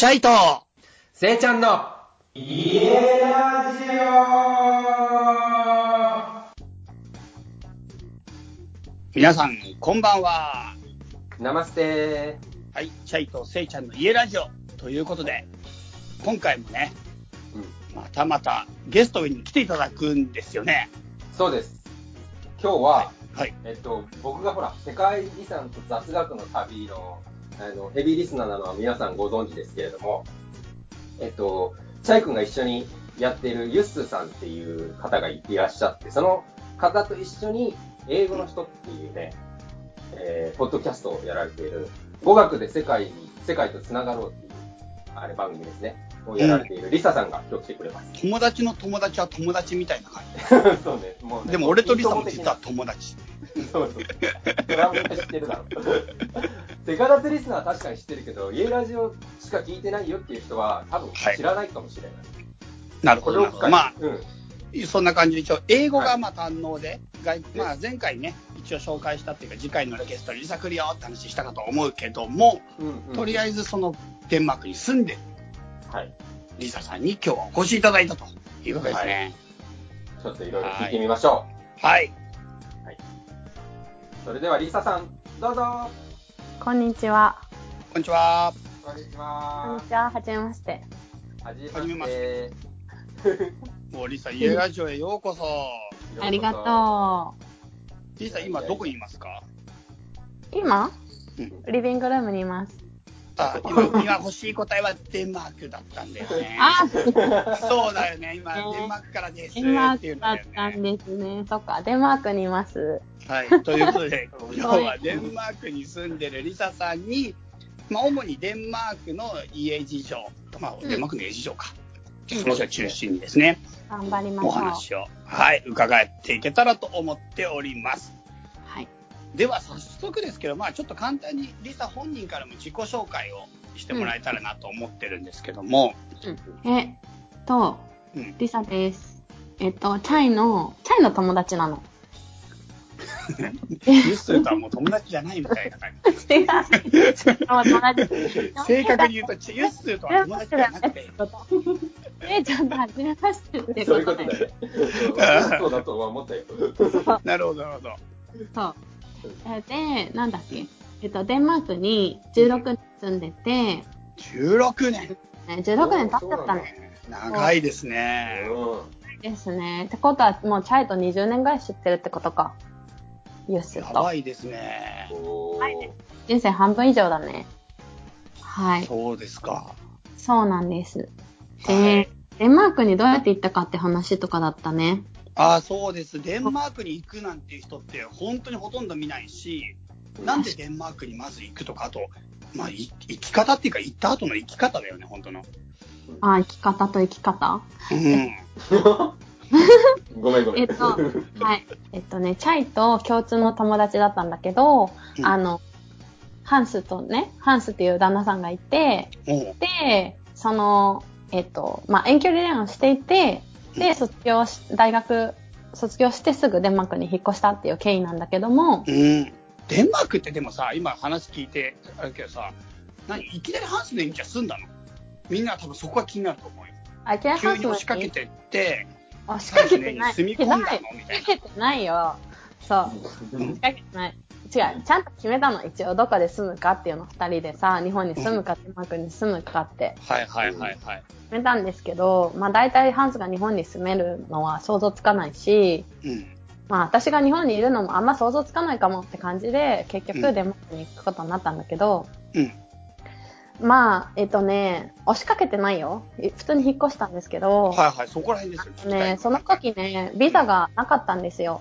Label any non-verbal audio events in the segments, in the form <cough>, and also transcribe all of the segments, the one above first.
チャイと、せいちゃんの、家ラジ皆さん、こんばんは。オナマステはい、チャイとせいちゃんの家ラジオということで、今回もね、うん、またまたゲストに来ていただくんですよね。そうです。今日は、はい。えっと、僕がほら、世界遺産と雑学の旅の、あの、ヘビーリスナーなのは皆さんご存知ですけれども、えっと、チャイ君が一緒にやっているユッスーさんっていう方がいらっしゃって、その方と一緒に英語の人っていうね、えー、ポッドキャストをやられている、語学で世界に、世界と繋がろうっていう、あれ番組ですね、をやられているリサさんが今日来てくれます。友達の友達は友達みたいな感 <laughs> そうね、もうじ。ね。でも俺とリサも実は友達。そうそう。ドラムで知ってるだろ。セカダツリスナーは確かに知ってるけど、家ラジオしか聞いてないよっていう人は多分知らないかもしれない。なるほど。まあ、うん。そんな感じで一応、英語がまあ堪能で、外でまあ前回ね、一応紹介したっていうか、次回のゲストにリサ来るよって話したかと思うけども、うんうん、とりあえずそのデンマークに住んでるはい。リサさんに今日はお越しいただいたということですね。ちょっといろいろ聞いてみましょはい。う。それではリサさん、どうぞ。こんにちは。こんにちは。こんにちこんはに。ちは。はじめまして。はじめましてて。<laughs> もうリサ、家ラジオへようこそ。ありがとリサ、今どこにいますか？う。今？うんリビングルームにいます。あ <laughs> 今、今欲しい答えはデンマークだったんだよね。あそうだよね。今、ねデンマークからですデンマっていうのークだったんね。ですね。そっか、デンマークにいます。はい。ということで、<laughs> 今日はデンマークに住んでるリサさんに、まあ、主にデンマークの家事情、まあ、デンマークの家事情か。その人を中心にですね、頑張りましょおう。話を、はい、伺っていけたらと思っております。はい。では早速ですけど、まあちょっと簡単にリサ本人からも自己紹介をしてもらえたらなと思ってるんですけども、えっと、うん、リサです。えっと、チャイの、チャイの友達なの。<laughs> ユッスーとはもう友達じゃないみたいな感じ。<laughs> 違う。友達。正確に言うと、ユッスーとは友達じゃなくて、え、ちゃんと初めましてってそういうここと。だね。そうだとは思ったよ。なるほど、なるほど。そう。えで、なんだっけ？えっと、デンマークに16年住んでて、16年？ね、16年経っちゃったね。長いですね。うですね。ってことは、もうチャイと20年ぐらい知ってるってことか。ユースやと。ばいですね人生半分以上だね。はい。そうですか。そうなんです。で、はいデンマークにどうやって行ったかって話とかだったね。ああ、そうです。デンマークに行くなんていう人って本当にほとんど見ないし、なんでデンマークにまず行くとか、あと、まあ、い生き方っていうか、行った後の生き方だよね、本当の。あ、生き方と生き方？うん。<laughs> ごめんごめん。えっと、はい。えっとね、チャイと共通の友達だったんだけど、うんあの、ハンスとね、ハンスっていう旦那さんがいて、で、その、えっと、まあ、遠距離恋愛をしていて、で、卒業し、大学卒業してすぐデンマークに引っ越したっていう経緯なんだけども、うん。デンマークってでもさ、今話聞いて、あるけどさ、何いきなりハンスの家に住んだの？みんな多分そこが気になると思うよ。あ、キラ急に押しかけてって、押しかけてない。住み込んだの？ないみたい押しかけてないよ。そう。押しかけてない。違う。ちゃんと決めたの。一応、どこで住むかっていうの。二人でさ、日本に住むか、デンマークに住むかってな。はいはいはいはい。決めたんですけど、まあ大体ハンスが日本に住めるのは想像つかないし、うん。まあ私が日本にいるのもあんま想像つかないかもって感じで、結うん局デンマークに行くことになったんだけど、うん。まあ、えっとね、押しかけてないよ。普通に引っ越したんですけど、はいはい、そこら辺ですよ。ね、その時ね、ビザがなかったんですよ。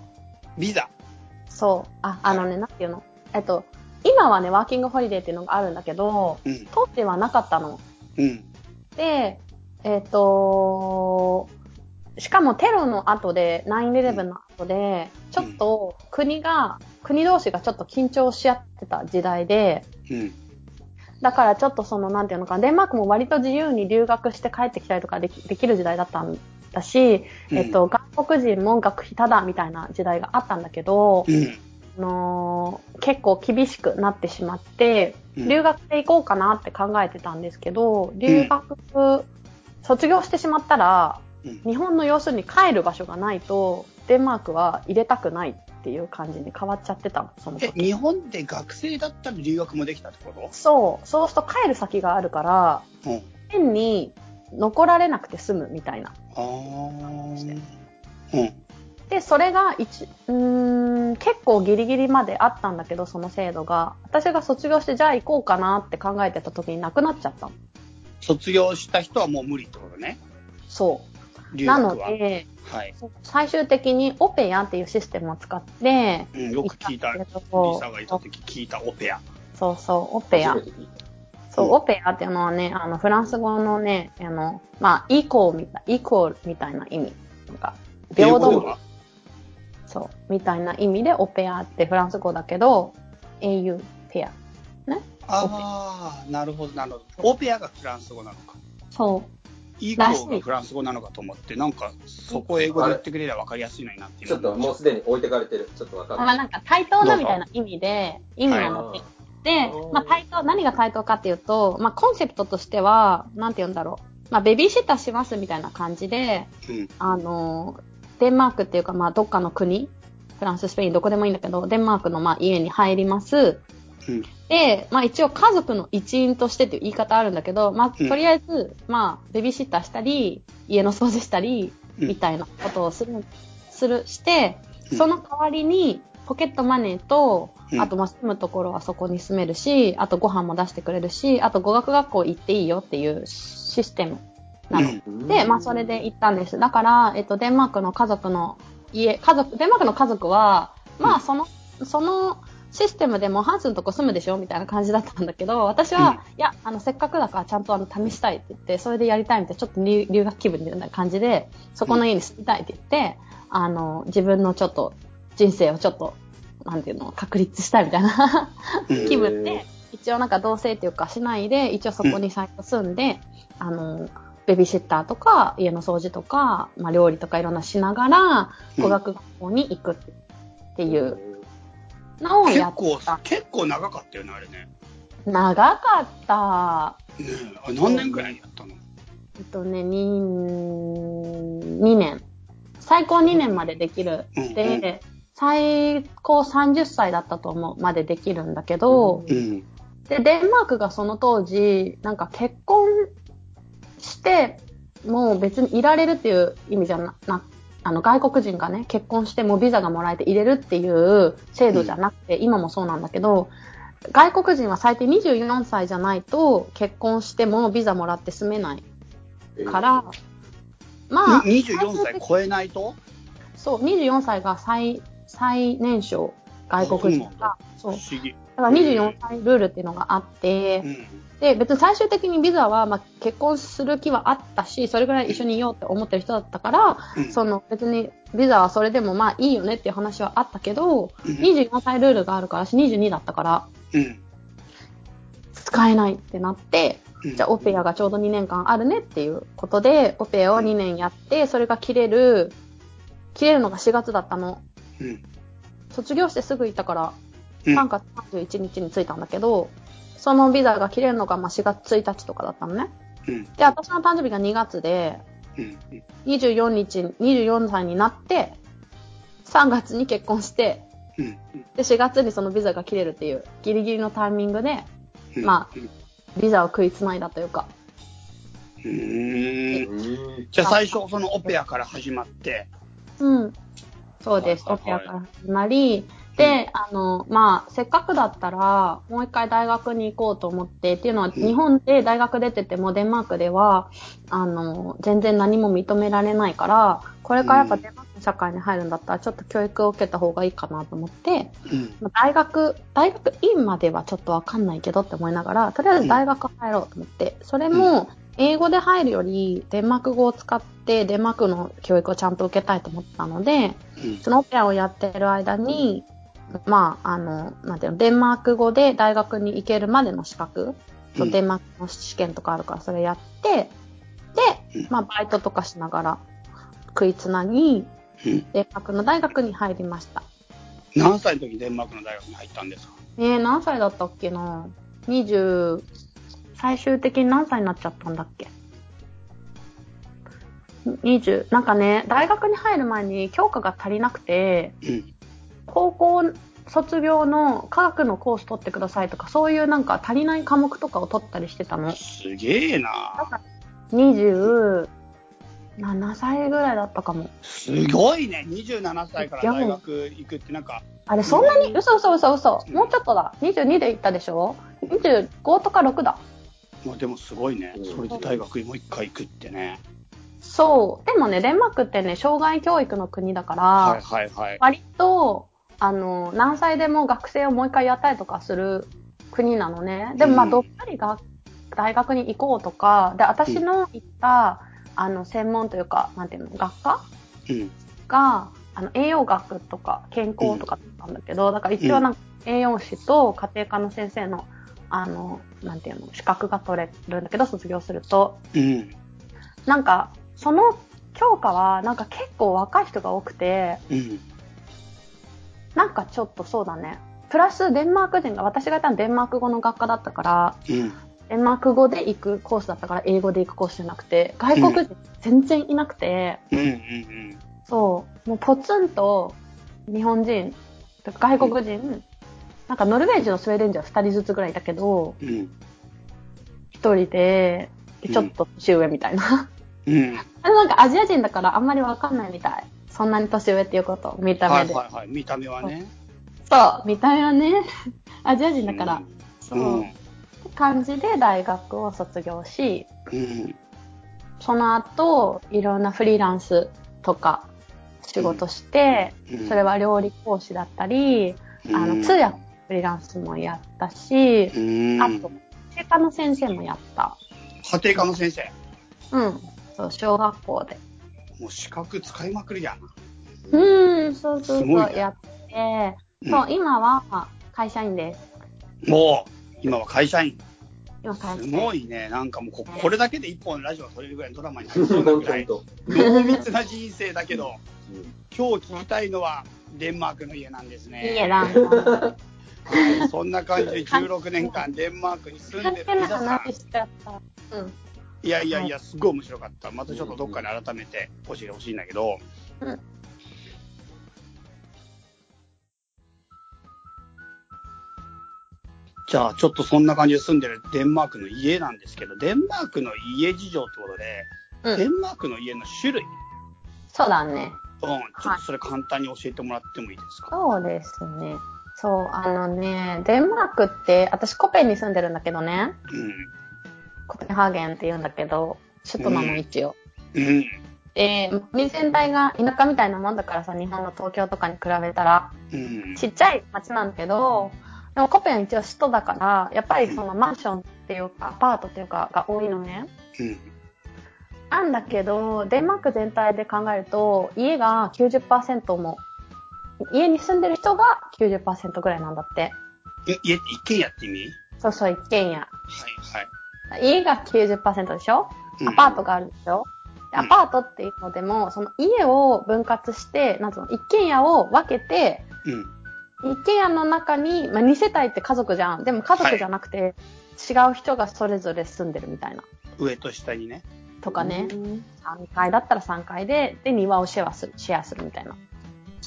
ビザ。そう。あ、あのね、なんていうの？えっと、今はね、ワーキングホリデーっていうのがあるんだけど、うん。当時はなかったの。うん。で、えっと、しかもテロの後で、9-11の後で、ちょっと国が、国同士がちょっと緊張し合ってた時代で、うん。だからちょっとその、なんていうのかな、デンマークも割と自由に留学して帰ってきたりとかできできる時代だったんだし、えっと、外国人も学費タダみたいな時代があったんだけど、うん。のー結構厳しくなってしまって、うん留学で行こうかなって考えてたんですけど、留学、卒業してしまったら、うん日本の要するに帰る場所がないと、デンマークは入れたくないっていう感じに変わっちゃってたの、その。日本で学生だったら留学もできたってこそう、そうすると帰る先があるから、とうん。変に残られなくて済むみたいな。うん。で、それが一、うーん、結構ギリギリまであったんだけど、その制度が。私が卒業して、じゃあ行こうかなって考えてた時になくなっちゃったの。卒業した人はもう無理ってことね。そう。な。ので、はい。最終的にオペアっていうシステムを使って、うん、よく聞いた。リサがいた時聞いたオペア。そうそう、オペアそう、うんオペアっていうのはね、あの、フランス語のね、あの、まあ、イコーみたい、イコールみたいな意味。なんか、平等そう、みたいな意味でオペアってフランス語だけど、au ペア。ね？ああ、なるほど、なるほど。オペアがフランス語なのか。そう。イコーがフランス語なのかと思って、なんか、そこを英語で言ってくれれば分かりやすいのになってちょっともうすでに置いてかれてる。ちょっとわかんない。まあなんか対等なみたいな意味で、意味なんだって。で、まあ対等、何が対等かっていうと、まあコンセプトとしては、なんて言うんだろう。まあベビーシッターしますみたいな感じで、うん。あの、デンマークっていうかまあどっかの国、フランス、スペイン、どこでもいいんだけど、デンマークのまあ家に入ります。うん。で、まあ一応家族の一員としてっていう言い方あるんだけど、まあうんとりあえず、まあベビーシッターしたり、家の掃除したり、うんみたいなことをする、する、して、うんその代わりに、ポケットマネーと、うんあとまあ住むところはそこに住めるし、あとご飯も出してくれるし、あと語学学校行っていいよっていうシステムなの。うんで、まあそれで行ったんです。だから、えっと、デンマークの家族の家、家族、デンマークの家族は、まあその、そのシステムでもハンスのとこ住むでしょみたいな感じだったんだけど、私は、うんいや、あの、せっかくだからちゃんとあの、試したいって言って、それでやりたいみたいな、ちょっと留留学気分みたいな感じで、そこの家に住みたいって言って、あの、自分のちょっと、人生をちょっと、なんていうの、確立したいみたいなうん気分で、一応なんか同棲っていうかしないで、一応そこに最初住んで、あの、ベビーシッターとか、家の掃除とか、まあ料理とかいろんなしながら、うん語学学校に行くっていうのを結やっ構た。、結構長かったよね、あれね。長かった。ねえあ何年ぐらいやったの？えっとね、2、2年。最高2年までできる。うんで、最高30歳だったと思うまでできるんだけど、うん。で、デンマークがその当時、なんか結婚して、もう別にいられるっていう意味じゃな、なあの外国人がね、結婚してもビザがもらえて入れるっていう制度じゃなくて、今もそうなんだけど、外国人は最低24歳じゃないと結婚してもビザもらって住めないから、まあ、に24歳超えないと？そう、24歳が最、最年少外国人が、そう。だから24歳ルールっていうのがあって、うん。で、別に最終的にビザは、まあ、結婚する気はあったし、それぐらい一緒にいようって思ってる人だったから、うんその別にビザはそれでもまあいいよねっていう話はあったけど、うん24歳ルールがあるから、私22だったから、うん。使えないってなって、うんじゃあオペアがちょうど2年間あるねっていうことで、オペアを2年やって、それが切れる、切れるのが4月だったの。うん。卒業してすぐ行ったから、うん3月31日に着いたんだけど、そのビザが切れるのがまあ4月1日とかだったのね。うん。で、私の誕生日が2月で、うん。24日、24歳になって、3月に結婚して、うん。で、4月にそのビザが切れるっていう、ギリギリのタイミングで、うん。まあビザを食いつないだというか。うんじゃあ最初、そのオペアから始まって、うん。そうです。オペアから始まり、で、あの、まあ、せっかくだったら、もう一回大学に行こうと思って、っていうのは、日本で大学出てても、デンマークでは、あの、全然何も認められないから、これからやっぱデンマークの社会に入るんだったら、ちょっと教育を受けた方がいいかなと思って、うん。まあ大学、大学院まではちょっとわかんないけどって思いながら、とりあえず大学入ろうと思って、それも、英語で入るより、デンマーク語を使って、デンマークの教育をちゃんと受けたいと思ったので、うん。そのオペラをやってる間に、まあ、あの、なんていうの、デンマーク語で大学に行けるまでの資格、そううんデンマークの試験とかあるから、それやって、うんで、まあ、バイトとかしながら食いつなぎ、うん。デンマークの大学に入りました。何歳の時にデンマークの大学に入ったんですか？えー、何歳だったっけな ?20、最終的に何歳になっちゃったんだっけ？?20、なんかね、大学に入る前に教科が足りなくて、うん。高校卒業の科学のコース取ってくださいとか、そういうなんか足りない科目とかを取ったりしてたの。すげえな27歳ぐらいだったかも。すごいね。27歳から大学行くってなんか、あれ、そんなに？嘘嘘嘘嘘。うんもうちょっとだ。22で行ったでしょ ?25 とか6だ。まあでもすごいねうん。それで大学にもう一回行くってね。そう。でもね、デンマークってね、障害教育の国だから、はいはいはい。割と、あの、何歳でも学生をもう一回やったりとかする国なのね。でもまあ、うんどっかりが大学に行こうとか、で、私の行った、あの、専門というか、なんていうの、学科うん。が、あの、栄養学とか健康とかだったんだけど、だから一応なんか栄養士と家庭科の先生の、あの、なんていうの、資格が取れるんだけど、卒業すると。うん。なんか、その教科は、なんか結構若い人が多くて、うん。なんかちょっとそうだね。プラスデンマーク人が、私がやったのデンマーク語の学科だったから、うん。デンマーク語で行くコースだったから、英語で行くコースじゃなくて、外国人全然いなくて、うん。うん。そう、もうポツンと日本人、外国人、なんかノルウェー人のスウェーデン人は2人ずつぐらいいたけど、うん。1人で、でちょっと年上みたいな。うん。あれなんかアジア人だからあんまりわかんないみたい。そんなに年上っていうこと、見たは目で。いはいはい。見た目はね。そう、見た目はね、<laughs> アジア人だから。そうう。ん。って感じで大学を卒業し、うん。その後、いろんなフリーランスとか仕事して、うんそれは料理講師だったり、あの、うん通訳フリーランスもやったし、うん。あと、家庭科の先生もやった。家庭科の先生。うん。そう、小学校で。もう資格使いまくりやな。うーん、そうそうそう、やって、うんそう、今は会社員です。もう、今は会社員。す今会社員。ごいね。なんかもうこ、これだけで一本ラジオ撮れるぐらいのドラマになりそうなぐらい、本濃密な人生だけど、当うん今日聞きたいのは、デンマークの家なんですね。いいえ、なんか。はい、そんな感じで16年間デンマークに住んでるリサさん。うん。いやいやいや、すごい面白かった。またちょっとどっかで改めて教えてほしいんだけど。うんじゃあ、ちょっとそんな感じで住んでるデンマークの家なんですけど、デンマークの家事情ってことで、うん。デンマークの家の種類、そうだね。うん、ちょっとそれ簡単に教えてもらってもいいですか？そうですね。そう、あのね、デンマークって、私コペンに住んでるんだけどね、コペンハーゲンって言うんだけど、首都なの一応。うん。うん。で、国全体が田舎みたいなもんだからさ、日本の東京とかに比べたら、うん。ちっちゃい町なんだけど、でもコペン一応首都だから、やっぱりそのマンションっていうか、アパートっていうかが多いのね。うん。なんだけど、デンマーク全体で考えると、家が90%も、家に住んでる人が90%ぐらいなんだって。え家って一軒家って意味？そうそう、一軒家。はいはい。家が90%でしょ？うんアパートがあるでしょ、でうんアパートっていうのでも、その家を分割して、なんつうの、一軒家を分けて、うん。一軒家の中に、まあ、2世帯って家族じゃん。でも家族じゃなくて、違う人がそれぞれ住んでるみたいな。上と下にね。とかね。うん3階だったら3階で、で、庭をシェアする、シェアするみたいな。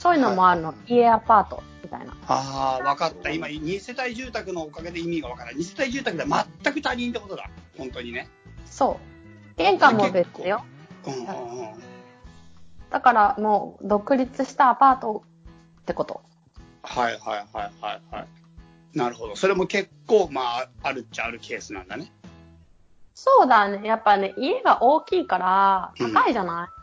そういうのもあるの。家アパートみたいな。ああ、わかった。今、2世帯住宅のおかげで意味がわからない。2世帯住宅では全く他人ってことだ。本当にね。そう。玄関も別よ。うんうんうん。だからもう独立したアパートってこと。はいはいはいはいはい。なるほど。それも結構、まあ、あるっちゃあるケースなんだね。そうだね。やっぱね、家が大きいから高いじゃない、うん。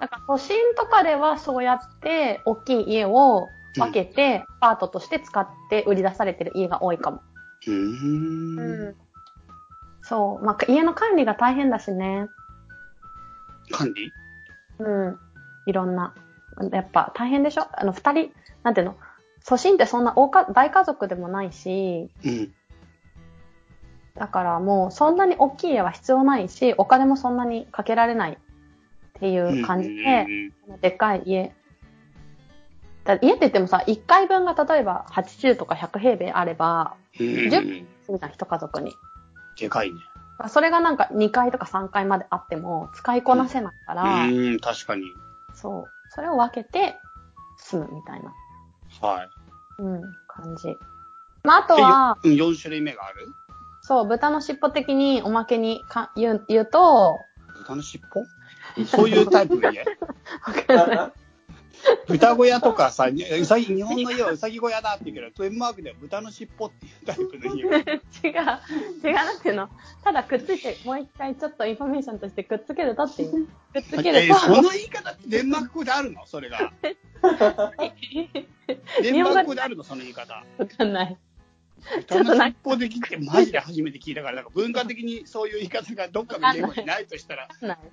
だから都心とかではそうやって大きい家を分けて、アパートとして使って売り出されてる家が多いかも。うーん。そう。まあ、家の管理が大変だしね。管理？うん。いろんな。やっぱ大変でしょ？あの、二人、なんていうの？都心ってそんな大か大家族でもないし、うん。だからもうそんなに大きい家は必要ないし、お金もそんなにかけられないっていう感じで、うんでっかい家だ家って言ってもさ、1階分が例えば80とか100平米あれば、うん。10住んだ一家族に。でかいね。それがなんか2階とか3階まであっても使いこなせないから、うん、確かに。そう。それを分けて住むみたいな、はい。うん、感じ。まあ、あとは、うん、4種類目がある？そう、豚の尻尾的におまけにか言う言うと、豚の尻尾？そういうタイプの家。豚小屋とかさ、にうさぎ、日本の家はうさぎ小屋だって言うけど、デンマークでは豚の尻尾っていうタイプの家。違う。違う。なんていう。のただくっついて、もう。一回ちょっとインフォメーションとしてくっつけるとっていう。くっつけるえと。その言い方ってデンマーク語であるのそれが。デンマーク語であるのその言い方。わかんない。豚の尻尾できってマジで初めて聞いたから、なんか文化的にそういう言い方がどっかの言語にないとしたら。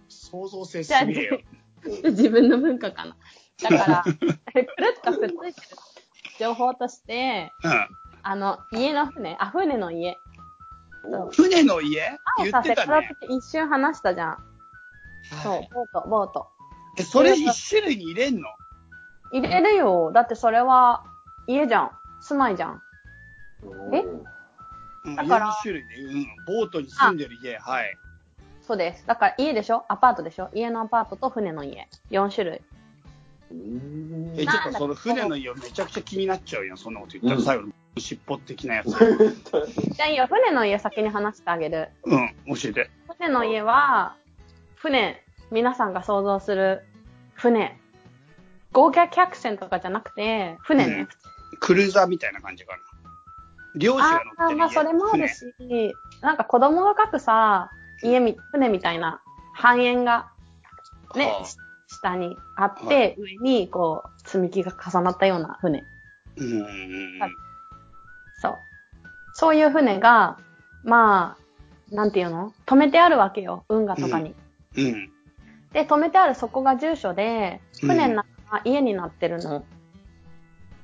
想像性すげえよ。自分の文化かな。だから、くるっとくっついてる情報として、あの、家の船、あ、船の家。うん。船の家言さ、ってたね。って一瞬話したじゃん。そう、ボート、ボート。え、それ一種類に入れんの入れるよ。だってそれは家じゃん。住まいじゃん。え？うん、だから種類ね。うん。ボートに住んでる家。はい。そうです。だから家でしょ？アパートでしょ？家のアパートと船の家。4種類。え、ちょっとその船の家めちゃくちゃ気になっちゃうよ。そんなこと言ったらうん最後の尻尾的なやつ。<laughs> じゃあいいよ。船の家先に話してあげる。うん、教えて。船の家は、船、皆さんが想像する船。豪華客船とかじゃなくて、船ね。クルーザーみたいな感じかな。漁師が乗ああ、ってる家。まあそれもあるし、なんか子供が描くさ、家み、船みたいな半円が、ね、はあ下にあって、上にこう、積み木が重なったような船。うんうんうん。はいそう。そういう船が、まあ、なんていうの？止めてあるわけよ。運河とかに。うん。で、止めてあるそこが住所で、うん船の中が家になってるの。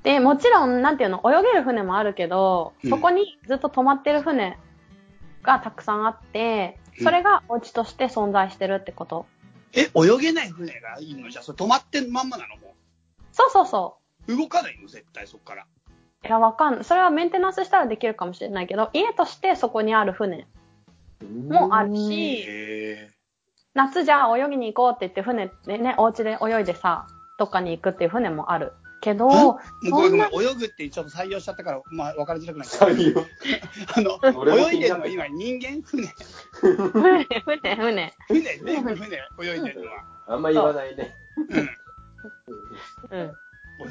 で、もちろん、なんていうの、泳げる船もあるけど、うんそこにずっと止まってる船がたくさんあって、それがお家として存在してるってこと。え、泳げない船がいいの？じゃあ、それ止まってんまんまなの？もそうそうそう。う。動かないの？絶対そっから。いや、わかんない。それはメンテナンスしたらできるかもしれないけど、家としてそこにある船もあるし、へ夏じゃあ泳ぎに行こうって言って船でね、お家で泳いでさ、どっかに行くっていう船もある。けど、え？もうごめんごめん泳ぐってちょっと採用しちゃったから、まあ分かりづらくなっちゃった。採用？<laughs> あの、泳いでるのは今人間？船船、船、船。船ね、船泳いでるのは。あんま言わないね。うん。うん。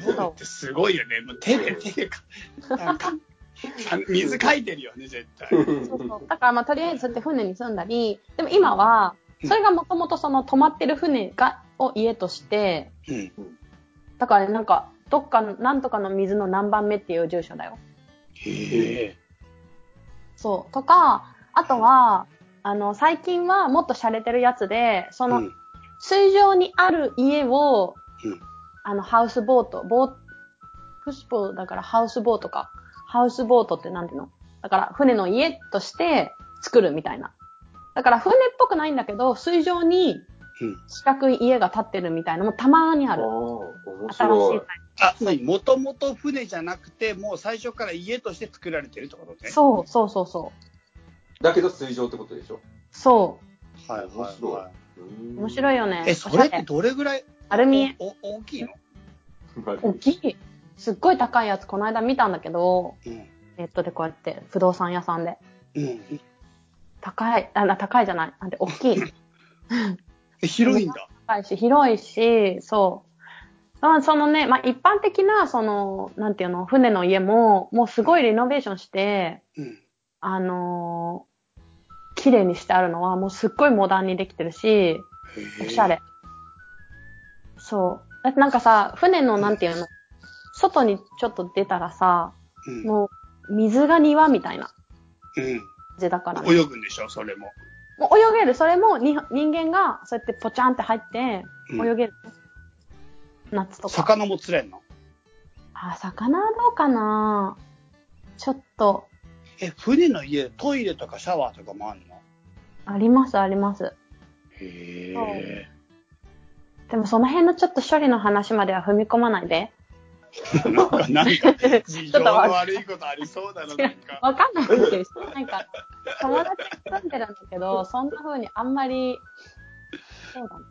泳ぐってすごいよね。もう手で、手でか、なんか、水かいてるよね、絶対。そうそう。だからまあとりあえずそうやって船に住んだり、でも今は、それがもともとその止まってる船が、を家として、うん。だからなんか、どっかの、なんとかの水の何番目っていう住所だよ。へえ。そう。とか、あとは、あの、最近はもっと洒落てるやつで、その、うん水上にある家を、うんあの、ハウスボート、ボー、フスボーだからハウスボートか。ハウスボートってなんていうの？だから船の家として作るみたいな。だから船っぽくないんだけど、水上にうん。四角い家が建ってるみたいなのもたまにある。あー面新し白いい。あ、もともと船じゃなくて、もう最初から家として作られてるってことね。そう、そうそうそう。だけど水上ってことでしょ？そはい面白い。面白いよね。い。え、それってどれぐらい？アルミ、お大きいの？大きい。すっごい高いやつ、この間見たんだけど、うん。ネットでこうやって、不動産屋さんで。うん。高い、あ、な高いじゃない。なんて、大きい。<laughs> え、広いんだ。高いし、広いし、そう。まあそのね、まあ一般的な、その、なんていうの、船の家も、もうすごいリノベーションして、うん。あのー綺麗にしてあるのは、もうすっごいモダンにできてるし、おしゃれ。そう。だってなんかさ、船のなんていうの、外にちょっと出たらさ、うん。もう、水が庭みたいな感うん。じだから、ね。泳ぐんでしょ、それも。もう泳げる。それもに人間がそうやってポチャンって入ってうん泳げる。夏とか。魚も釣れんの？あ、魚はどうかな？ちょっと、え、船の家、トイレとかシャワーとかもあんの？ありますあります。へえ。でもその辺のちょっと処理の話までは踏み込まないで。<laughs> なんか、なんか、<laughs> 事情の悪いことありそうだな、なんか。わかんないですよ。なんか、友達が住んでるんだけど、そんな風にあんまり、そうだね。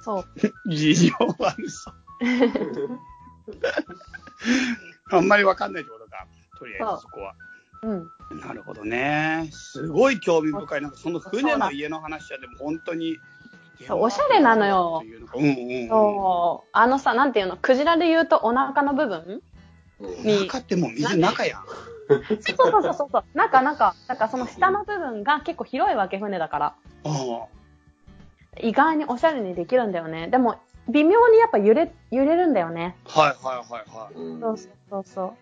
そう。<laughs> 事情悪そう。<laughs> あんまりわかんないってことか。とりあえずそこは。うん。なるほどね。すごい興味深い。なんかその船の家の話はでも本当に。おしゃれなのよ。そう。あのさ、なんていうの、クジラで言うとお腹の部分？うんに中ってもう水の中やん。そうそうそうそうそう。中、中。だからその下の部分が結構広いわけ、船だから。あ意外におしゃれにできるんだよね。でも、微妙にやっぱ揺れ、揺れるんだよね。あ。はいはいはいはい。うんそうそうそうそう。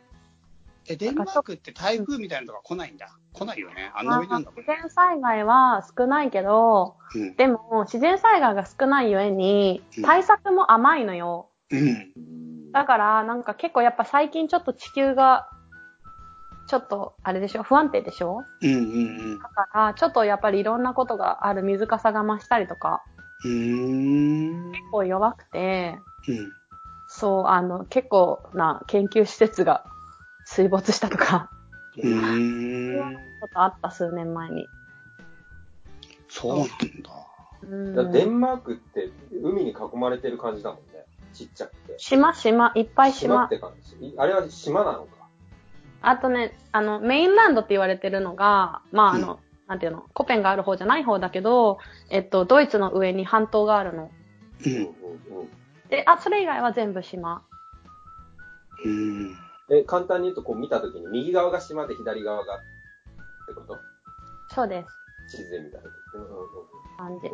え、デンマークって台風みたいなのとか来ないんだ？来ないよね？あんな上なんだもん自然災害は少ないけど、うん。でも自然災害が少ないゆえにうん対策も甘いのよ。うん。だからなんか結構やっぱ最近ちょっと地球がちょっとあれでしょ？不安定でしょ？うんうんだからちょっとやっぱりいろんなことがある水かさが増したりとかうん。結構弱くて、うん。そうあの結構な研究施設が水没したとか、うーん。ちょっとあった数年前に。そうなんだ。うんだデンマークって海に囲まれてる感じだもんね。ちっちゃくて。島、島、いっぱい島島っ。て感じ。いあれは島なのか。あとね、あの、メインランドって言われてるのが、まあ、あの、なんていうの、コペンがある方じゃない方だけど、えっと、ドイツの上に半島があるの。うん。うんうんで、あ、それ以外は全部島。うん。え、簡単に言うとこう見たときに右側が島で左側がってこと？そうです。地図で見たとき。うんうんうん感じ。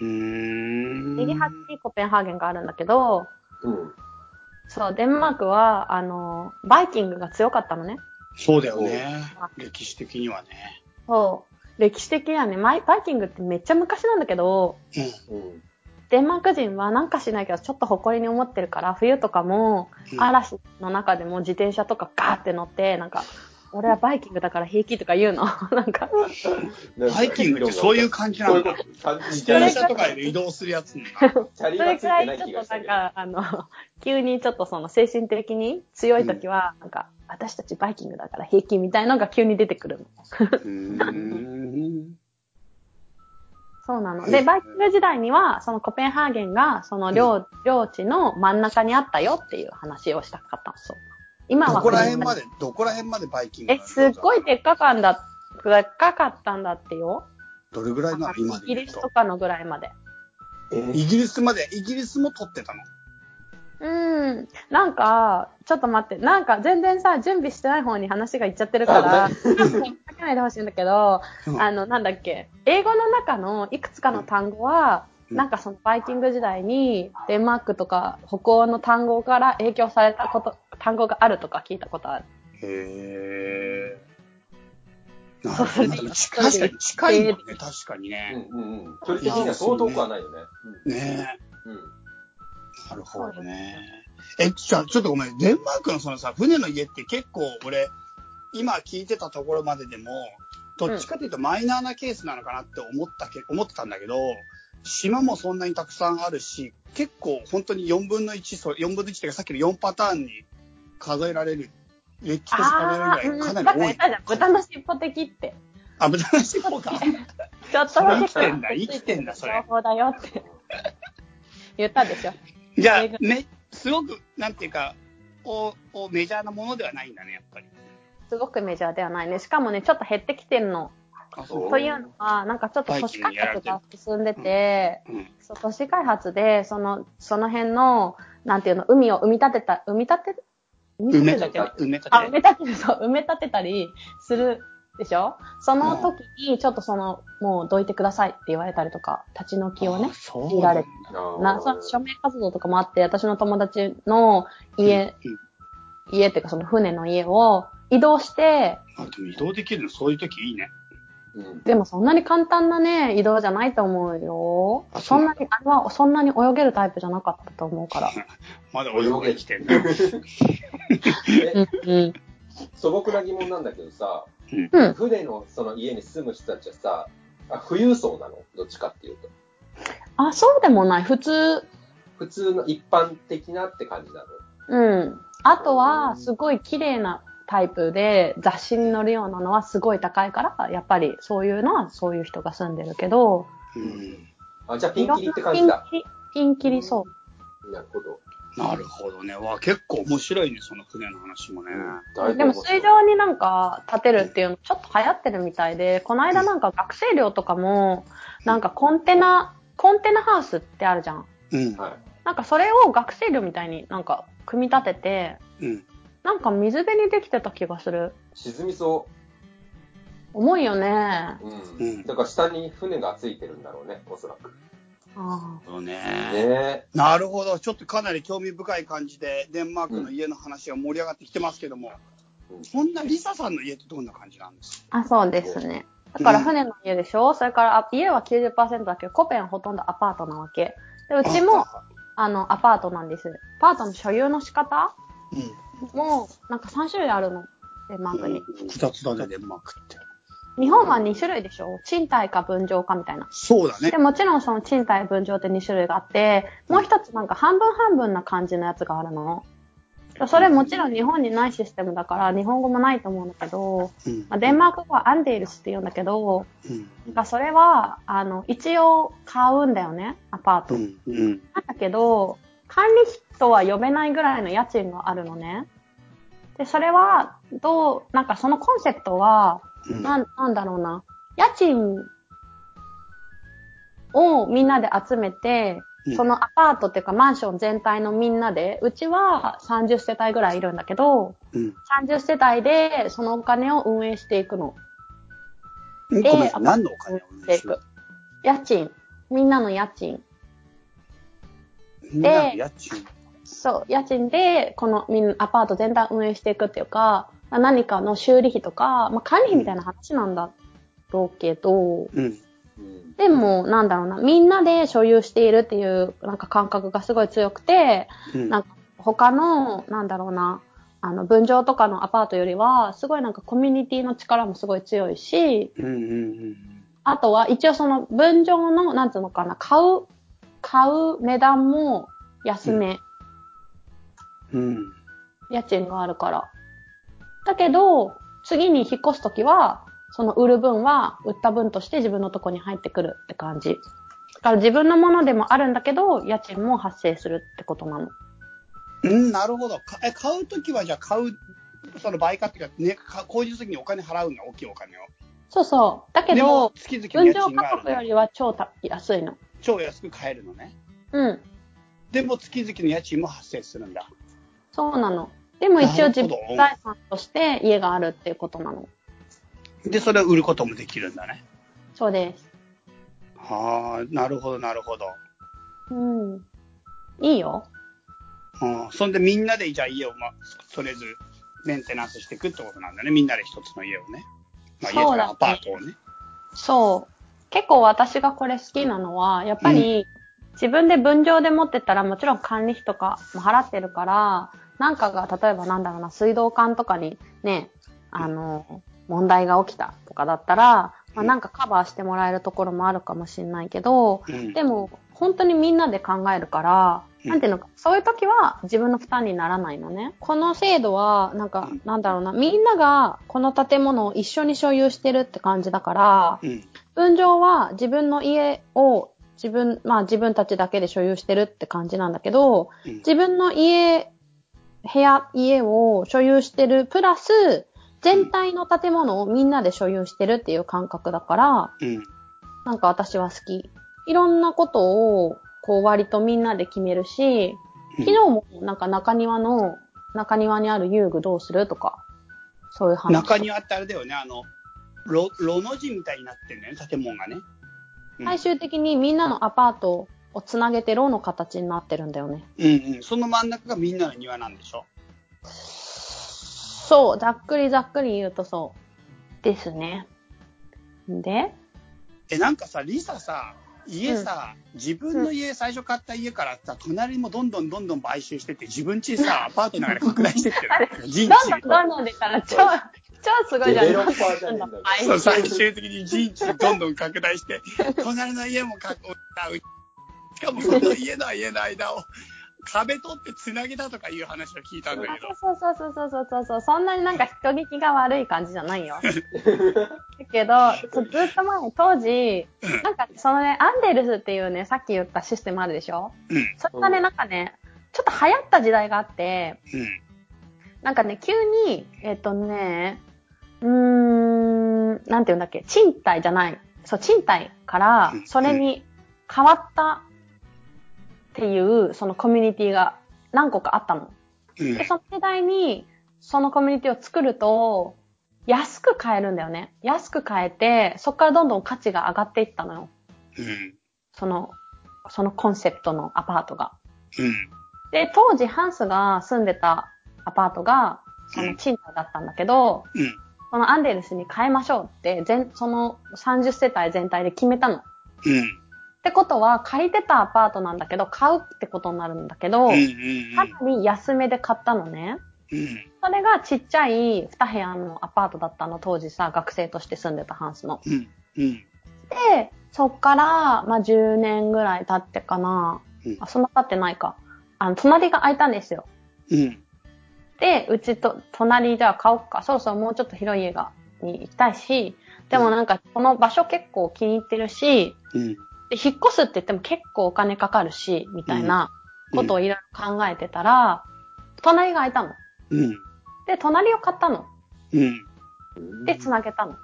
うーん。右端にコペンハーゲンがあるんだけど、うん。そう、デンマークは、あの、バイキングが強かったのね。そうだよね。歴史的にはね。そう。歴史的にはね、マイバイキングってめっちゃ昔なんだけど、うん。うん。デンマーク人はなんかしないけど、ちょっと誇りに思ってるから、冬とかも、うん嵐の中でも自転車とかガーって乗って、なんか、俺はバイキングだから平気とか言うの。<laughs> なんか、バイキングってそういう感じなんだ。自転車とかで移動するやつそれくらいちょっと。なんか、あの、急にちょっとその精神的に強い時は、なんか、私たちバイキングだから平気みたいなのが急に出てくるの。そうなの。で、うんバイキング時代には、そのコペンハーゲンが、その領、領地の真ん中にあったよっていう話をしたかったんですよ。今はどこら辺国まで、どこら辺までバイキングなえ、の？すっごいでっかかんだ、でっかかったんだってよ。どれぐらいなの今イギ。リスとかのぐらいまで。えイギリスまで、イギリスも取ってたの？うん。なんか、ちょっと待って。なんか全然さ、準備してない方に話がいっちゃってるから、あかけないでほしいんだけど、うんあの、なんだっけ。英語の中のいくつかの単語は、うんなんかそのバイキング時代にデンマークとか北欧の単語から影響されたこと、単語があるとか聞いたことある。へー。なそ確かに近いもんね、確かにうんね。うんうん。距離的には相当遠くはないよね。ねうん。うん。え。なるほどね。え、じゃあちょっとごめん。デンマークのそのさ、船の家って結構俺、今聞いてたところまででも、どっちかというとマイナーなケースなのかなって思ったけ、思ってたんだけど、島もそんなにたくさんあるし、結構本当に4分の1、そう4分の1っていうかさっきの4パターンに数えられる、歴史として数えられるぐらいかなり多い。言ったじゃん。豚の尻尾的って。あ、豚の尻尾か。<laughs> ちょっとだけ生きてんだ生きてんだそれ情報だよって言ったでしょ。じゃあ、ね、すごく、なんていうか、お、おメジャーなものではないんだね、やっぱり。すごくメジャーではないね。しかもね、ちょっと減ってきてるの。というのは、なんかちょっと都市開発が進んでて、うう都市開発で、その、その辺の、なんていうの、海を埋め立てた、埋め立てる？埋埋め立て立てるだっけ？埋め立てあ、埋め立てる、そう、埋め立てたりするでしょ？その時に、ちょっとその、もうどいてくださいって言われたりとか、立ち退きをねあ、そう見られなんだな、その署名活動とかもあって、私の友達の家、家っていうかその船の家を移動して、あ、でも移動できるの、そういう時いいね。うん。でもそんなに簡単なね、移動じゃないと思うよ。あそうんなに、あれはそんなに泳げるタイプじゃなかったと思うから。<laughs> まだ泳げきてんだ。<laughs> え、うん。素朴な疑問なんだけどさ、うん。船のその家に住む人たちはさ、あ富裕層なの？どっちかっていうと。あ、そうでもない。普通、普通の一般的なって感じなの？うん。あとは、すごい綺麗なタイプで雑誌に載るようなのはすごい高いから、やっぱりそういうのはそういう人が住んでるけど、うん。あ、じゃあピンキリって感じだ。ピンキリ、ピンキリそう。なるほど。なるほどね。わ、結構面白いね、その船の話もね。でも水上になんか建てるっていうのちょっと流行ってるみたいで、この間なんか学生寮とかも、なんかコンテナ、コンテナハウスってあるじゃん。うん。はい。なんかそれを学生寮みたいになんか組み立てて、うん。なんか水辺にできてた気がする。沈みそ重いよね。う。ん。だから下に船がついてるんだろうね、おそらく。あそうね。ねなるほど。ちょっとかなり興味深い感じで、デンマークの家の話が盛り上がってきてますけども、うんそんなリサさんの家ってどんな感じなんですか？あ、そうですね。だから船の家でしょ、それからあ家は90%だけど、コペンはほとんどアパートなわけ。で、うちも、ああの、アパートなんです。アパートの所有の仕方うも、なんか3種類あるの。デンマークん。に。複雑だね、デンマークって。日本は2種類でしょ？賃貸か分譲かみたいな。そうだねで、。もちろんその賃貸分譲って2種類があって、もう一つなんか半分半分な感じのやつがあるの。それもちろん日本にないシステムだから、日本語もないと思うんだけど、うん。まあ、デンマーク語はアンデールスって言うんだけど、うん。なんかそれは、あの、一応買うんだよね、アパート。うん。うん。なんだけど、管理費とは呼べないぐらいの家賃があるのね。で、それは、どう、なんかそのコンセプトは、うんなん、なんだろうな。家賃をみんなで集めて、うんそのアパートっていうかマンション全体のみんなで、うちは30世帯ぐらいいるんだけど、うん。30世帯でそのお金を運営していくの。うん。ごめんなさい。何のお金を運営していく。家賃。みんなの家賃。みんなの家賃。そう、家賃で、このみんなアパート全体を運営していくっていうか、まあ何かの修理費とか、まあ、管理費みたいな話なんだろうけど、うん。うん。でも、なんだろうな、みんなで所有しているっていう、なんか感覚がすごい強くて、うん。なんか他の、なんだろうな、あの、分譲とかのアパートよりは、すごいなんかコミュニティの力もすごい強いし、うん。うん。あとは一応その分譲の、なんつうのかな、買う、買う値段も安め。うん。家賃があるから。だけど、次に引っ越すときは、その売る分は、売った分として自分のとこに入ってくるって感じ。だから自分のものでもあるんだけど、家賃も発生するってことなの。うん、なるほど。かえ、買うときはじゃあ買う、その倍価っていうか、ね、か購入するにお金払うんだ、大きいお金を。そうそう。だけど、、月々の分譲価格よりは超た安いの。超安く買えるのね。うん。でも月々の家賃も発生するんだ。そうなの。でも一応自分財産として家があるっていうことなの。で、それを売ることもできるんだね。そうです。はあ、なるほど、なるほど。うん。いいよ。うん、そんでみんなでじゃあ家を、まあ、とりあえずメンテナンスしていくってことなんだね。みんなで一つの家をね。まあ、家とかアパートをね。そう。結構私がこれ好きなのは、やっぱり、自分で分譲で持ってたらもちろん管理費とかも払ってるから、なんかが、例えばなんだろうな、水道管とかにね、あの、問題が起きたとかだったら、まあ、なんかカバーしてもらえるところもあるかもしれないけど、うん。でも、本当にみんなで考えるから、うんなんていうのか、そういう時は自分の負担にならないのね。この制度は、なんかうん、なんだろうな、みんながこの建物を一緒に所有してるって感じだから、うん。分譲は自分の家を自分、まあ自分たちだけで所有してるって感じなんだけど、うん自分の家、部屋、家を所有してるプラス、全体の建物をみんなで所有してるっていう感覚だから、うん。なんか私は好き。いろんなことを、こう割とみんなで決めるし、昨日もなんか中庭の、中庭にある遊具どうするとか、そういう話。中庭ってあれだよね、あの、ロ、ロの字みたいになってるんだよね、建物がね。うん最終的にみんなのアパートをつなげてロの形になってるんだよね。うんうん。その真ん中がみんなの庭なんでしょ？そう、ざっくりざっくり言うとそう。ですね。で、え、なんかさ、リサさ、家さ、自分の家、最初買った家からさ、隣もどんどんどんどん買収してって、自分家さ、<laughs> アパートの中で拡大してってる。陣地。どんどんどんどんでから超、超すごいじゃん。デベロッパーじゃねえん最終的に陣地どんどん拡大して、隣の家もかっこしかもその家の家の間を、壁取って繋げたとかいう話を聞いたんだけど。そうそうそうそうそうそうそう。そんなになんか人聞きが悪い感じじゃないよ。だけど、ずっと前、当時、なんかそのね、アンデルスっていうね、さっき言ったシステムあるでしょ？うん。それがね、なんかね、ちょっと流行った時代があって、うん。なんかね、急に、えっとね、うーん、なんて言うんだっけ、賃貸じゃない。そう、賃貸からうん、それに変わったっていう、そのコミュニティが何個かあったの。うんで、。その世代に、そのコミュニティを作ると、安く買えるんだよね。安く買えて、そこからどんどん価値が上がっていったのよ。うん。その、そのコンセプトのアパートが。うん。で、当時ハンスが住んでたアパートが、その賃貸だったんだけど、うん。そのアンデルスに変えましょうって、全、その30世帯全体で決めたの。っうん。てことは、借りてたアパートなんだけど、買うってことになるんだけど、うん。うん。かなり安めで買ったのね。うん。それがちっちゃい2部屋のアパートだったの、当時さ、学生として住んでたハンスの。うん。うん。で、そっから、まあ、10年ぐらい経ってかな。うんあ、そんな経ってないか。あの、隣が空いたんですよ。うん。で、うちと、隣じゃあ買おうか。そろそろもうちょっと広い家が、に行きたいし、でもなんか、この場所結構気に入ってるし、うん。で、引っ越すって言っても結構お金かかるし、みたいなことをいろいろ考えてたら、隣が空いたの。うん。で、隣を買ったの。うん。で、繋げたの。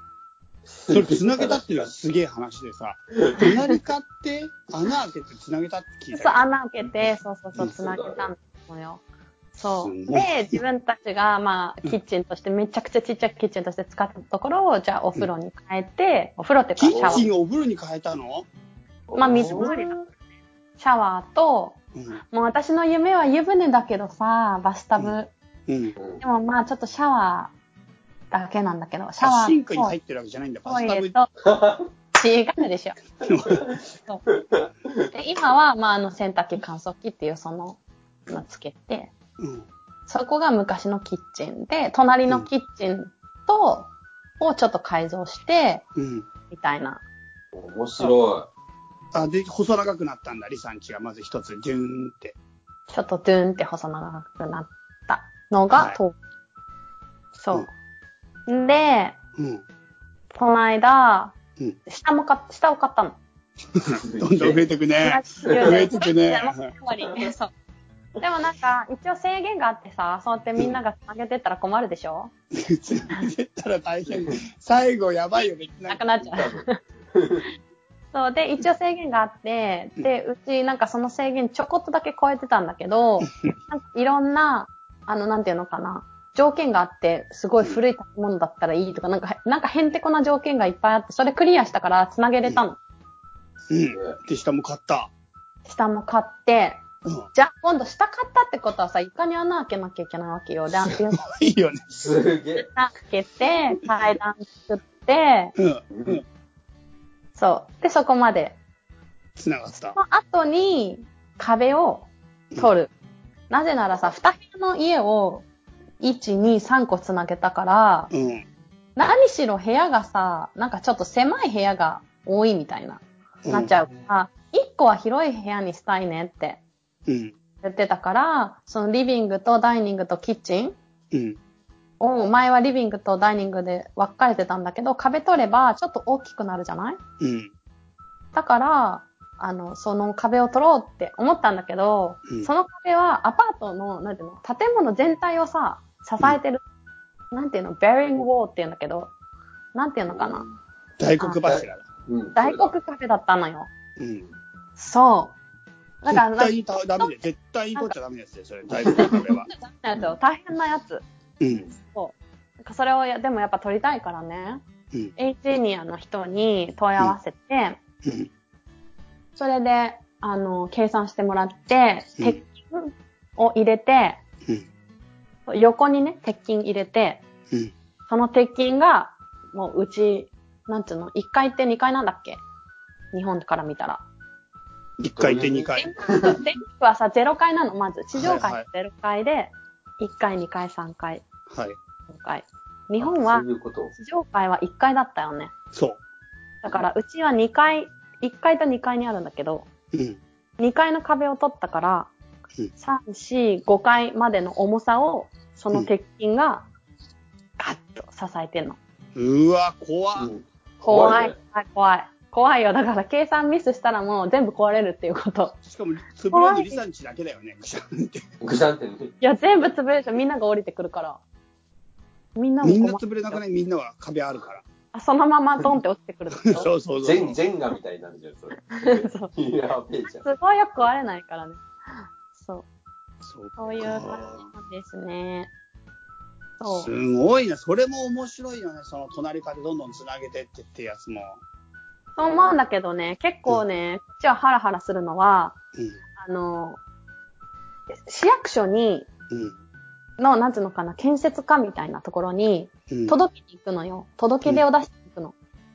それ繋げたっていうのはすげえ話でさ、<laughs> 隣買って穴開けて繋げたって聞いたけそう、ど。穴開けて、そうそうそう、うん繋げたのよ。そう。で、自分たちが、まあ、キッチンとして、めちゃくちゃちっちゃいキッチンとして使ったところを、じゃあお風呂に変えて、お風呂ってかキシャワー。ッチンをお風呂に変えたの？まあ水回りだシャワーと、うん。もう私の夢は湯船だけどさ、バスタブ。うん。でもまあちょっとシャワーだけなんだけど、シャワーシンクに入ってるわけじゃないんだ、バスタブ。レと、違うでしょ。そ <laughs> うで今は、まああの洗濯機乾燥機っていうその、のつけて、うん。そこが昔のキッチンで、隣のキッチンと、をちょっと改造して、うん。みたいな。面白あ、で、細長くなったんだ、リサンチがまず一つ、デューンって。ちょっとドゥーンって細長くなったのが、はいとそう。で、うん。この間、うん。下もか、下を買ったの。い。<laughs> どんどん増えてくね。増えてくね。でもなんか、一応制限があってさ、そうやってみんなが繋げてったら困るでしょ？<laughs> 繋げてったら大変。最後やばいよね。なくなっちゃう。そう。で、一応制限があって、で、うちなんかその制限ちょこっとだけ超えてたんだけど、なんかいろんな、あの、なんていうのかな、条件があって、すごい古い建物だったらいいとか、なんか、なんかへんてこな条件がいっぱいあって、それクリアしたから繋げれたの。うん。で、下も買った。下も買って、うん。じゃあ今度下買ったってことはさ、床に穴開けなきゃいけないわけよ。で、すご <laughs> いよね。すげえ。穴開けて、階段作って、うん。ううんん。そう。で、そこまで。繋がったそ。の後に、壁を取る。なぜならさ、二部屋の家を、1、2、3個つなげたから、うん。何しろ部屋がさ、なんかちょっと狭い部屋が多いみたいな、なっちゃうから、1個は広い部屋にしたいねってうん。言ってたから、そのリビングとダイニングとキッチンうん。を、前はリビングとダイニングで分かれてたんだけど、壁取ればちょっと大きくなるじゃない？うん。だから、あの、その壁を取ろうって思ったんだけど、うんその壁はアパートの、なんていうの、建物全体をさ、支えてる、なんていうの、ベアリングウォーっていうんだけど、なんていうのかな？大黒柱だ。うん大黒壁だったのよ。うん。そう。だから、絶対にたダメで、絶対に取っちゃダメなやつだよ、それ。<laughs> 大黒壁は。なんか大変なやつ。うん。なんかそれをや、でもやっぱ取りたいからね、うん。エンジニアの人に問い合わせて、うん。それで、あの、計算してもらって、うん鉄筋を入れて、横にね、鉄筋入れて、うん。その鉄筋が、もううち、なんつうの、1階って2階なんだっけ？日本から見たら。1回転2回。<laughs> 電気はさ、0階なの、まず。地上はいは階0階で、1階、2階、3階、はい。4階。日本はそう、いうこと。地上階は1階だったよね。そだから、うちは2階、1階と2階にあるんだけど、う。うん。2階の壁を取ったから、うん3、4、5回までの重さを、その鉄筋が、ガッと支えてんの。うわ、怖っ。うん怖い、怖いね怖い、怖い。よ。だから計算ミスしたらもう全部壊れるっていうこと。しかも、潰れるのリサんちだけだよね、ぐしゃんって。ぐしゃんってね。いや、全部潰れるでしょ。みんなが降りてくるから。みんなもみんな潰れなくない？みんなは壁あるから。あそのままドンって落ちてくる。<laughs> そうそうそう。ジェン、ジェンガみたいになるじゃん、それ。そういやべえじゃん。すごいよく壊れないからね。そう。そうそういう感じなんですね。そう。すごいな。それも面白いよね。その隣からどんどん繋げてってってやつも。そう思うんだけどね、結構ね、こっちはハラハラするのは、うん。あの、市役所に、うん。の、なんつうのかな、建設課みたいなところに、うん。届けに行くのよ。届け出を出しに行くの。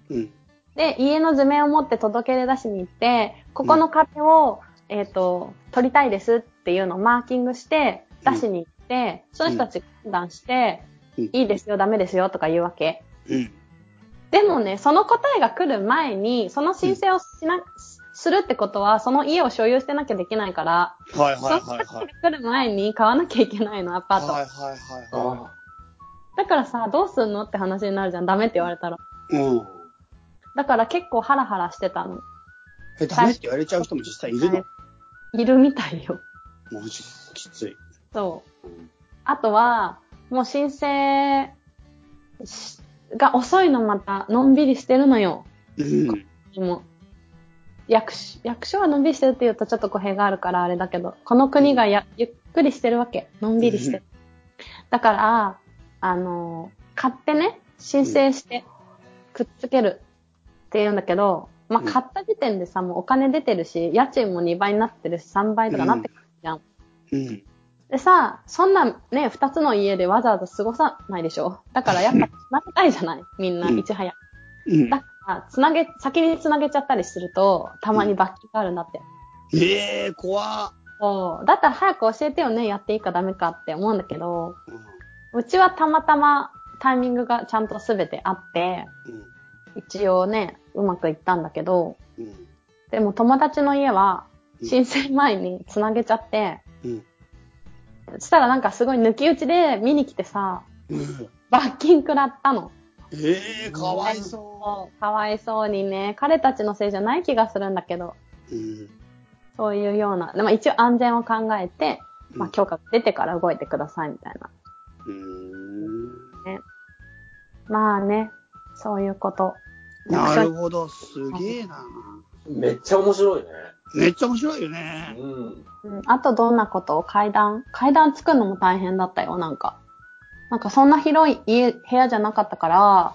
うん。で、家の図面を持って届け出出しに行って、ここの壁を、えっ、と、取りたいですっていうのをマーキングして、出しに行って、その人たちが判断して、うんいいですよ、ダメですよとか言うわけ。うん。でもね、その答えが来る前に、その申請をしな、するってことは、その家を所有してなきゃできないから、はいその答えはいはいはい。が来る前に買わなきゃいけないの、アパート。はいはいはいはあだからさ、どうすんのって話になるじゃん、ダメって言われたら。い。うん。だから結構ハラハラしてたの。え、ダメって言われちゃう人も実際いるの？いるみたいよ。マジきつい。そう。うんあとは、もう申請しが遅いのまた、のんびりしてるのよ。うん。でも役所、役所はのんびりしてるって言うとちょっと語弊があるからあれだけど、この国がや、ゆっくりしてるわけ。のんびりしてる。だから、あの、買ってね、申請して、くっつけるって言うんだけど、まあ、うん買った時点でさ、もうお金出てるし、家賃も2倍になってるし、3倍とかなってくるじゃん。うん。でさ、そんなね、二つの家でわざわざ過ごさないでしょ？だからやっぱ繋げたいじゃない？みんな、うんいち早く。うん。だから、つなげ、先に繋げちゃったりすると、たまに罰金があるんだって。ええー、怖っ。そう。だったら早く教えてよね、やっていいかダメかって思うんだけど、うんうちはたまたまタイミングがちゃんとすべてあって、一応ね、うまくいったんだけど、うん。うん。でも友達の家は、うん申請前に繋げちゃって、うん。そしたらなんかすごい抜き打ちで見に来てさ、うん。罰金食らったの。ええー、かわいそそうかわいそうにね、彼たちのせいじゃない気がするんだけど、う。うん。そういうような、でも一応安全を考えて、まあうん許可が出てから動いてくださいみたいな。うーん。まあね、そういうこと。なるほど、すげえな。めっちゃ面白いね。めっちゃ面白いよね。うん。うんあとどんなこと階段階段作るのも大変だったよ、なんか。なんかそんな広い家、部屋じゃなかったから、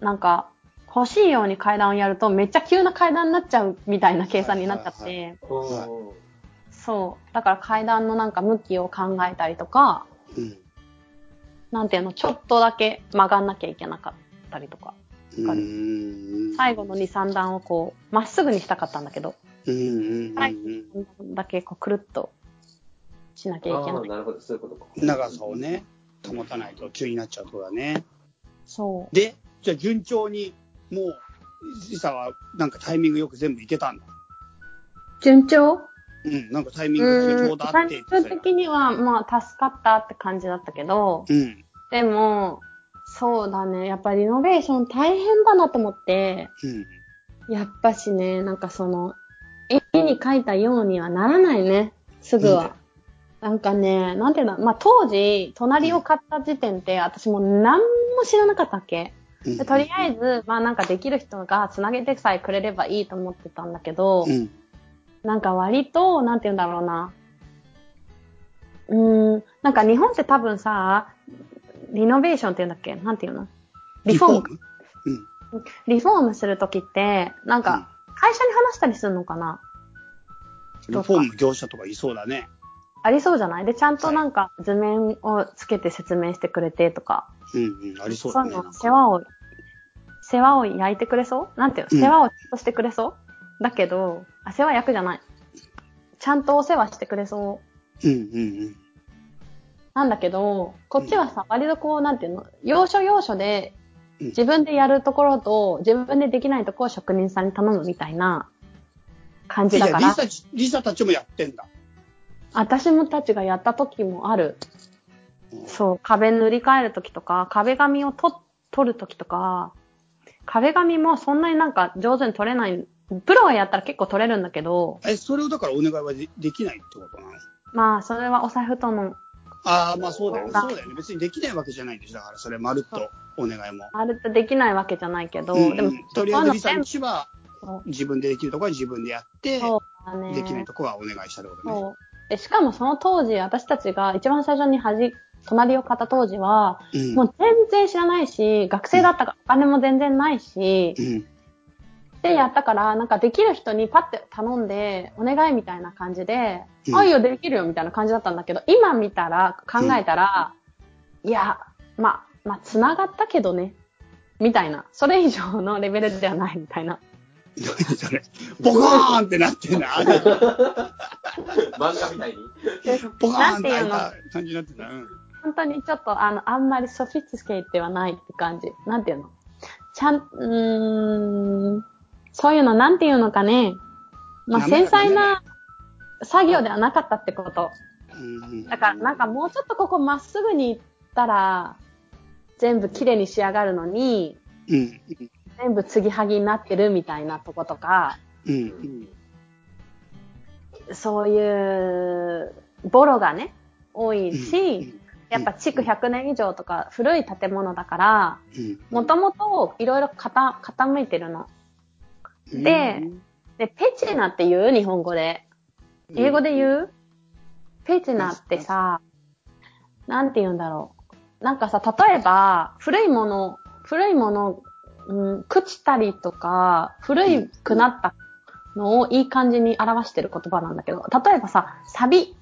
なんか、欲しいように階段をやるとめっちゃ急な階段になっちゃうみたいな計算になっちゃって、うんそう。だから階段のなんか向きを考えたりとか、うん。なんていうの、ちょっとだけ曲がんなきゃいけなかったりとか。うん。か。最後の2、3段をこう、まっすぐにしたかったんだけど、うんうんはいうんだけこう、くるっとしなきゃいけない。なるほど、そういうことか。うん。長さをね、保たないと急になっちゃうとだね。そう。で、じゃあ順調に、もう、リサはなんかタイミングよく全部いけたんだ。順調？うん、なんかタイミングがちょうどあってって言ってたよ的には、まあ、助かったって感じだったけど、うん。でも、そうだね。やっぱりリノベーション大変だなと思って、うん。やっぱしね、なんかその、絵に描いたようにはならないね。すぐは。なんかね、なんていうの、まあ、当時、隣を買った時点で、私もう何も知らなかったっけ。とりあえず、まあなんかできる人が繋げてさえくれればいいと思ってたんだけど、うん。なんか割と、なんて言うんだろうな。うーん、なんか日本って多分さ、リノベーションって言うんだっけ？なんて言うの？リフォームうん。リフォームするときって、なんか、会社に話したりするのかな？リフォーム業者とかいそうだね。ありそうじゃない？で、ちゃんとなんか図面をつけて説明してくれてとか。うんうん、ありそうだね。世話を、世話を焼いてくれそう？なんていうのうん世話をちゃんとしてくれそう、だけど、あ、世話焼くじゃない。ちゃんとお世話してくれそう。うんうんなんだけど、こっちはさ、割とこう、なんていうの、要所要所で、うん自分でやるところと、自分でできないところを職人さんに頼むみたいな感じだから。リサち、リサたちもやってんだ。私もたちがやった時もある。そう、壁塗り替える時とか、壁紙をと取る時とか、壁紙もそんなになんか上手に取れない。プロがやったら結構取れるんだけど、え、それをだからお願いはでできないってことなの？まあ、それはお財布との、ああ、まあそうだよね。あそうだよね。別にできないわけじゃないんでしょ。だからそれ、まるっとお願いも。あるとできないわけじゃないけど、うんでも、とりあえずリサそういうのんちは自分でできるところは自分でやって、そうだね。できないところはお願いしたってことね。しかもその当時、私たちが一番最初にはじ、隣を買った当時は、うん。もう全然知らないし、学生だったからお金も全然ないし、うん。で、やったから、なんかできる人にパッて頼んで、お願いみたいな感じで、うんあ、いいよ、できるよ、みたいな感じだったんだけど、今見たら、考えたら、いや、まあ、まあ、繋がったけどね、みたいな。それ以上のレベルではないみたいな。何それ。ボカーンってなってんだ。あれ漫画みたいに？ボカーンって開いなんていうのた感じになってた。うん。本当にちょっと、あの、あんまりソフィスケートではないって感じ。なんていうの？ちゃん、うーん、そういうのなんていうのかね。まあ、繊細な作業ではなかったってこと。うんだから、なんかもうちょっとここまっすぐに行ったら、全部綺麗に仕上がるのに、うん。全部継ぎはぎになってるみたいなとことか。そういう、ボロがね、多いし、やっぱ築100年以上とか古い建物だから、うん、もともといろいろ傾いてるの。うんで、で、ペチナって言う？日本語で。英語で言う？ペチナってさ、なんて言うんだろう。なんかさ、例えば、古いもの、古いもの、うん、朽ちたりとか、古いくなったのをいい感じに表してる言葉なんだけど、例えばさ、サビ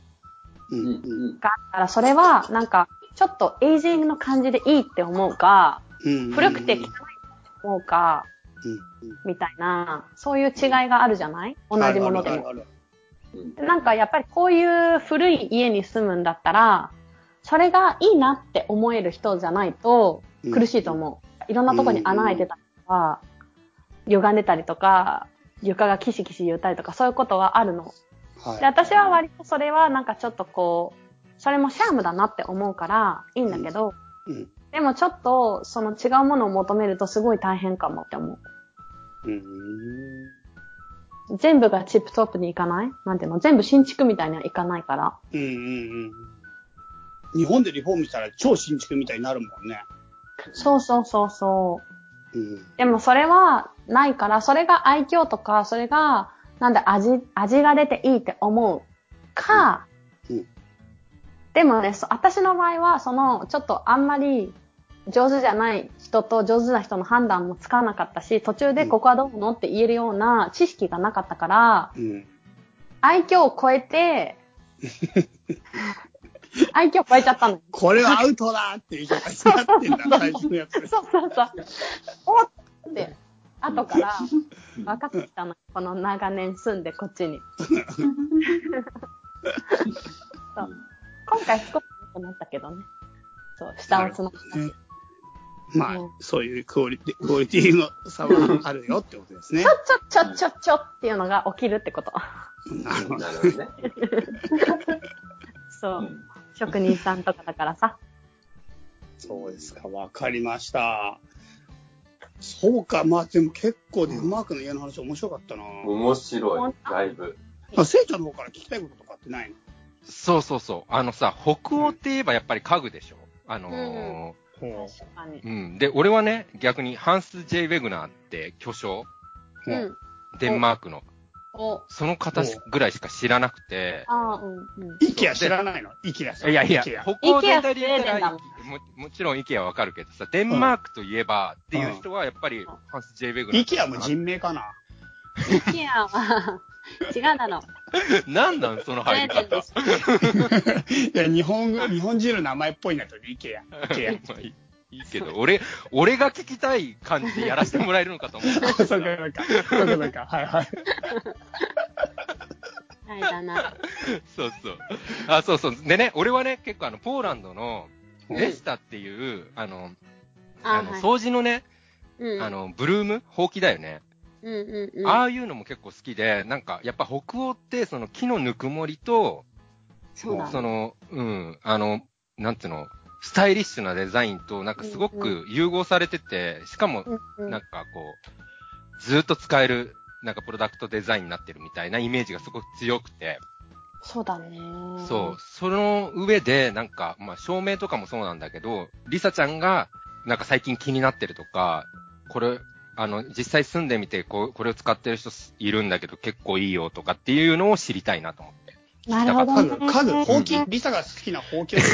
うんうんうんがあったら、それは、なんか、ちょっとエイジングの感じでいいって思うか、うん。古くて汚いって思うか、うんみたいな、そういう違いがあるじゃない？同じものでも。なんかやっぱりこういう古い家に住むんだったら、それがいいなって思える人じゃないとうん。苦しいと思う。いろんなとこに穴開いてたりとか、歪んでたりとか、床がキシキシ言ったりとか、そういうことはあるの。はい。で、私は割とそれはなんかちょっとこう、それもシャームだなって思うからいいんだけど、うんでもちょっとその違うものを求めるとすごい大変かもって思う。うん全部がチップトップにいかないなんていうの全部新築みたいにはいかないから。うんうんうん日本でリフォームしたら超新築みたいになるもんね。そうそうそうそう。うんでもそれはないから、それが愛嬌とか、それが、なんだ、味、味が出ていいって思うか、うんうんでもね、そ私の場合は、その、ちょっとあんまり上手じゃない人と上手な人の判断もつかなかったし、途中でここはどうのって言えるような知識がなかったから、うん愛嬌を超えて、<laughs> 愛嬌を超えちゃったのよ。これはアウトだっていう状態になってんだ、最初のやつ。<laughs> そうそうそう。おっって、後から分かってきたの。この長年住んでこっちに。<laughs> そう今回少し良くなったけどね。そう、下をつながった。ねまあうん、そういうクオリティ、クオリティの差はあるよってことですねち。ょちょちょちょちょっていうのが起きるってこと。なるほどね。<laughs> そうう。ん職人さんとかだからさ。そうですか、わかりました。そうか、まあでも結構デンマークの家の話面白かったな。面白い。だいぶ。あ、せいちゃんの方から聞きたいこととかってないの？そうそうそう。あのさ、北欧って言えばやっぱり家具でしょ？あのーほ確かに。うん。で、俺はね、逆にハンス・ジェイ・ウェグナーって巨匠、ううん。デンマークの、お、その方ぐらいしか知らなくて、あーうん、うん。イケア知らないの？イケアさん。いやいや、北欧全体で言ったらもん、ももちろんイケアわかるけどさ、デンマークといえばっていう人はやっぱりハンス・ジェイ・ウェグナー。イケアも人名かな？イケアは、<laughs> 違うなの。なんなんその入り方。いや、日本語、日本人の名前っぽいなと、イケア。イケ <laughs> まあいいいいけど、俺、俺が聞きたい感じでやらせてもらえるのかと思った。ア。<laughs> そうか、そうか。そうか、そうか。はいはい。はいだな。そうそう。あ、そうそう。でね、俺はね、結構あの、ポーランドの、レスタっていう、あの、あの、はい掃除のね、うん。あ、の、ブルーム？ほうきだよね。うんうんうん。ああいうのも結構好きで、なんか、やっぱ北欧って、その木のぬくもりと、そう。その、うん、あの、なんていうの、スタイリッシュなデザインと、なんかすごく融合されてて、しかも、うんうんなんかこう、ずーっと使える、なんかプロダクトデザインになってるみたいなイメージがすごく強くて、そうだね。そう、その上で、なんか、まあ、照明とかもそうなんだけど、リサちゃんが、なんか最近気になってるとか、これ、あの、実際住んでみて、こう、これを使ってる人いるんだけど、結構いいよとかっていうのを知りたいなと思って。なるほどね。家具、家具、ほうきう、リサが好きなほうきを見て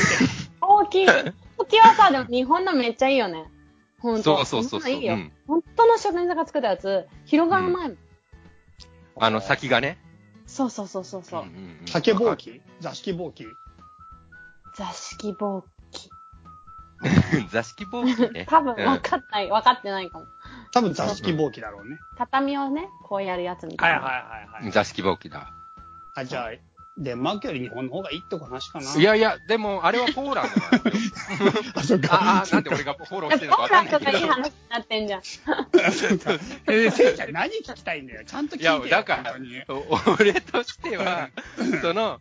ほうき、ほうきはさ、でも日本のめっちゃいいよね。ほんと。そうそうそうそう。いいうよ。ん。本当の職人さんが作ったやつ、広がらないもん。あの、先がね。そうそうそうそうそう。んんうん竹ぼうき？座敷ぼうき？座敷ぼうき。<laughs> 座敷ぼうきね。多分うん分かんない、分かってないかも。多分座敷ぼうきだろうね。畳をね、こうやるやつみたいな。いはい座敷ぼうきだ。あ、じゃあ、デンマークより日本の方がいいって話かな。い、やいや、でも、あれはポーランドなんですよ。<laughs> あ、そっか。ああ、なんで俺がフォローしてるのかポーランドわかんないけど。がいい話になってんじゃん。えー、せいちゃん何聞きたいんだよ。ちゃんと聞いてよ。いやだから本当にお俺としては、その、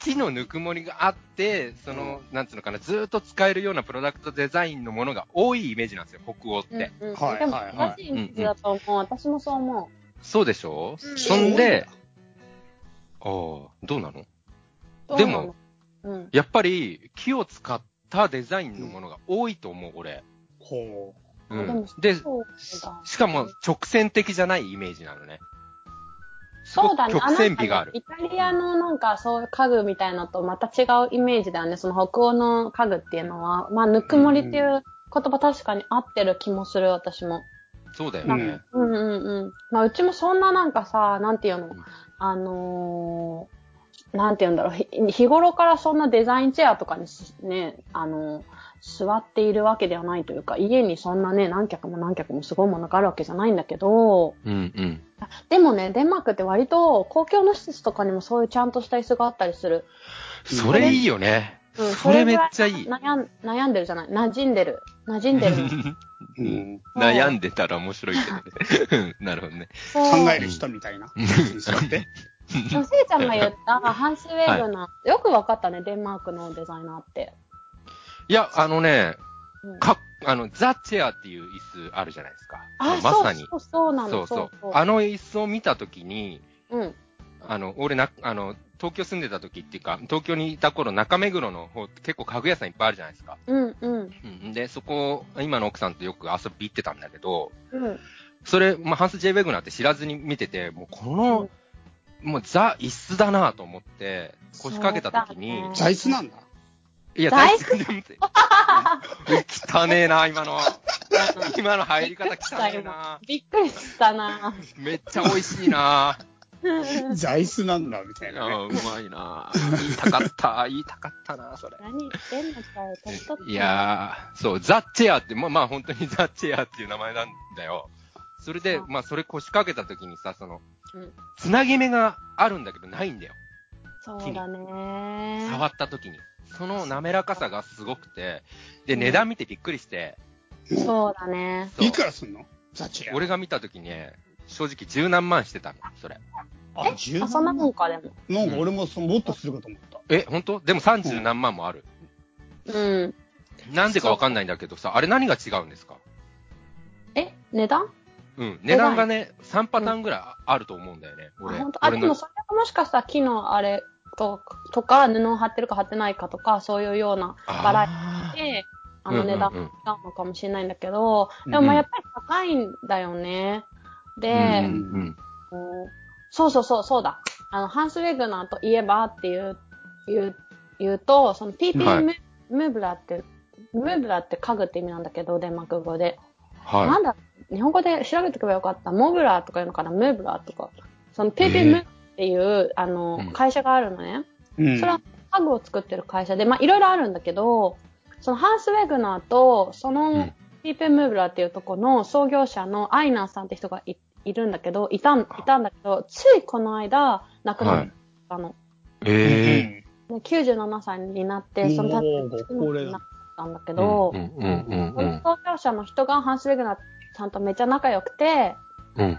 木のぬくもりがあって、その、なんつうのかな、ずーっと使えるようなプロダクトデザインのものが多いイメージなんですよ、北欧って。うんうんはいでも、はいはい正しいイメージだと思う。私もそう思そうでしょ、うんそんで、ああ、どうなの？う。どうでなの？も、うん。やっぱり木を使ったデザインのものが多いと思う、俺。ほうんで。しかも直線的じゃないイメージなのね。そうだね。曲線美がある。イタリアのなんかそういう家具みたいなのとまた違うイメージだよね。その北欧の家具っていうのは。まあ、ぬくもりっていう言葉確かに合ってる気もする、私も。そうだよねうん。うんうんうん。まあ、うちもそんななんかさ、なんていうの？んあのー、なんていうんだろう。ひ日頃からそんなデザインチェアとかにすね、あのー座っているわけではないというか、家にそんなね、何脚も何脚もすごいものがあるわけじゃないんだけど、うんうん。でもね、デンマークって割と公共の施設とかにもそういうちゃんとした椅子があったりする。それいいよね。うん、それめっちゃいい悩ん悩んでるじゃない？馴染んでる。馴染んでる。<laughs> う。うん。悩んでたら面白いけどね。<laughs> なるほどね。そう考える人みたいな。うん座って。でもせいちゃんが言ったハンスウェーグの、よくわかったね、デンマークのデザイナーって。いや、あのね、うんか、あの、ザ・チェアっていう椅子あるじゃないですか。あ、まさに。そうそうそうなの。そうそうあの椅子を見たときに、うん。あの、俺な、あの、東京住んでた時っていうか、東京にいた頃、中目黒の方って結構家具屋さんいっぱいあるじゃないですか。うん、うん、うん。で、そこ、今の奥さんとよく遊び行ってたんだけど、うん。それ、まあ、ハンス・ジェイ・ウェグナーって知らずに見てて、もうこの、もうザ・椅子だなと思って、腰掛けた時に、ね座椅子なんだ。いや、大好きで見て。<laughs> 汚ねえな、今の。今の入り方汚ねえな。びっくりしたなめっちゃ美味しいな。座椅子なんだ、みたいなね。あうまいな。言いたかった、言いたかったな、それ。何言ってんのかよ、年取ったいやー、そう、ザ・チェアって、まあまあ本当にザ・チェアっていう名前なんだよ。それでう、んまあそれ腰掛けた時にさ、その、うんつなぎ目があるんだけどないんだよ。そうだね。触った時に。その滑らかさがすごくて、で、うん値段見てびっくりして、そうだね。そういくらすんの？ザチ。俺が見た時ね、正直十何万してたの、それ。あ、10あ、そんなもんか、でも？なんか俺もそもっとするかと思った。え、本当？でも30何万もある。うん。なんでかわかんないんだけどさ、あれ何が違うんですか？え、値段？うん。値段がね、3パターンぐらいあると思うんだよね。あ、俺。本当？あ、で俺のもそれがもしかしたら木のあれと、とか、布を貼ってるか貼ってないかとか、そういうようなバラエティで、あうんうんうんの値段が違うのかもしれないんだけど、でもまあやっぱり高いんだよね。で、ーうんうんそうそうそう、そうだ。あの、ハンス・ウェグナーといえばっていう、言う、言うと、その PP はいム,、 møbler って、 møbler って家具って意味なんだけど、デンマーク語で。はなんだ、日本語で調べておけばよかった。モブラーとかいうのかな、 møbler とか。その PP ムっていう、あの、うん会社があるのね。うんそれは家具を作ってる会社で、まあいろいろあるんだけど、そのハンス・ウェグナーと、その、うんピーペン・ムーブラーっていうとこの創業者のアイナーさんって人がいいるんだけど、いたん、いたんだけど、ついこの間、亡くなったの。い。えで97歳になって、そのたになったんだけー。ど、創業者の人がハンス・ウェグナーさんとめっちゃ仲良くて、うん。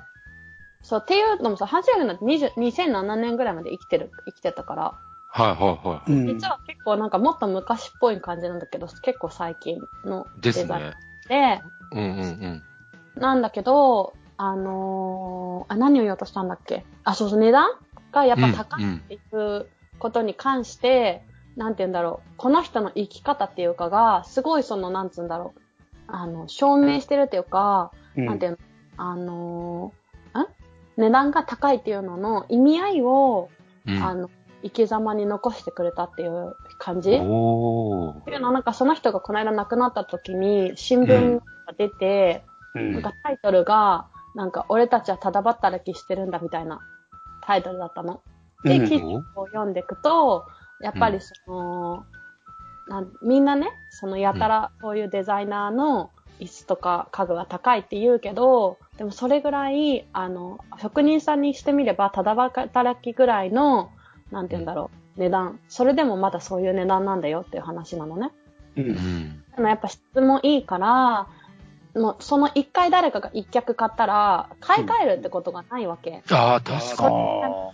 うん。そう、っていうのもさ、ハンス・ウェグナーって20 2007年ぐらいまで生きてる、生きてたから、はいはいはうん。実は結構なんかもっと昔っぽい感じなんだけど、結構最近のデザインね。で、うんうんうん。なんだけど、あのーあ、何を言おうとしたんだっけ？あ、そうそう、値段がやっぱ高いっていうことに関して、なんて言うんだろう、この人の生き方っていうかが、すごいその、なんつうんだろう、あの、証明してるっていうか、うん。なんていうの、あのーん値段が高いっていうのの意味合いを、うん。あの、生き様に残してくれたっていう感じ。っていうのは、なんかその人がこの間亡くなった時に新聞が出て、うん。なんかタイトルが、なんか俺たちはただ働きしてるんだみたいなタイトルだったの。で、うん。記事を読んでいくと、やっぱりその、なんみんなね、そのやたらそういうデザイナーの椅子とか家具が高いって言うけど、でもそれぐらい、あの、職人さんにしてみれば、ただ働きぐらいの、なんて言うんだろう、値段。それでもまだそういう値段なんだよっていう話なのね。ううんん。でもやっぱ質もいいから、もうその一回誰かが一脚買ったら、買い替えるってことがないわけ。ああ、確かに。あ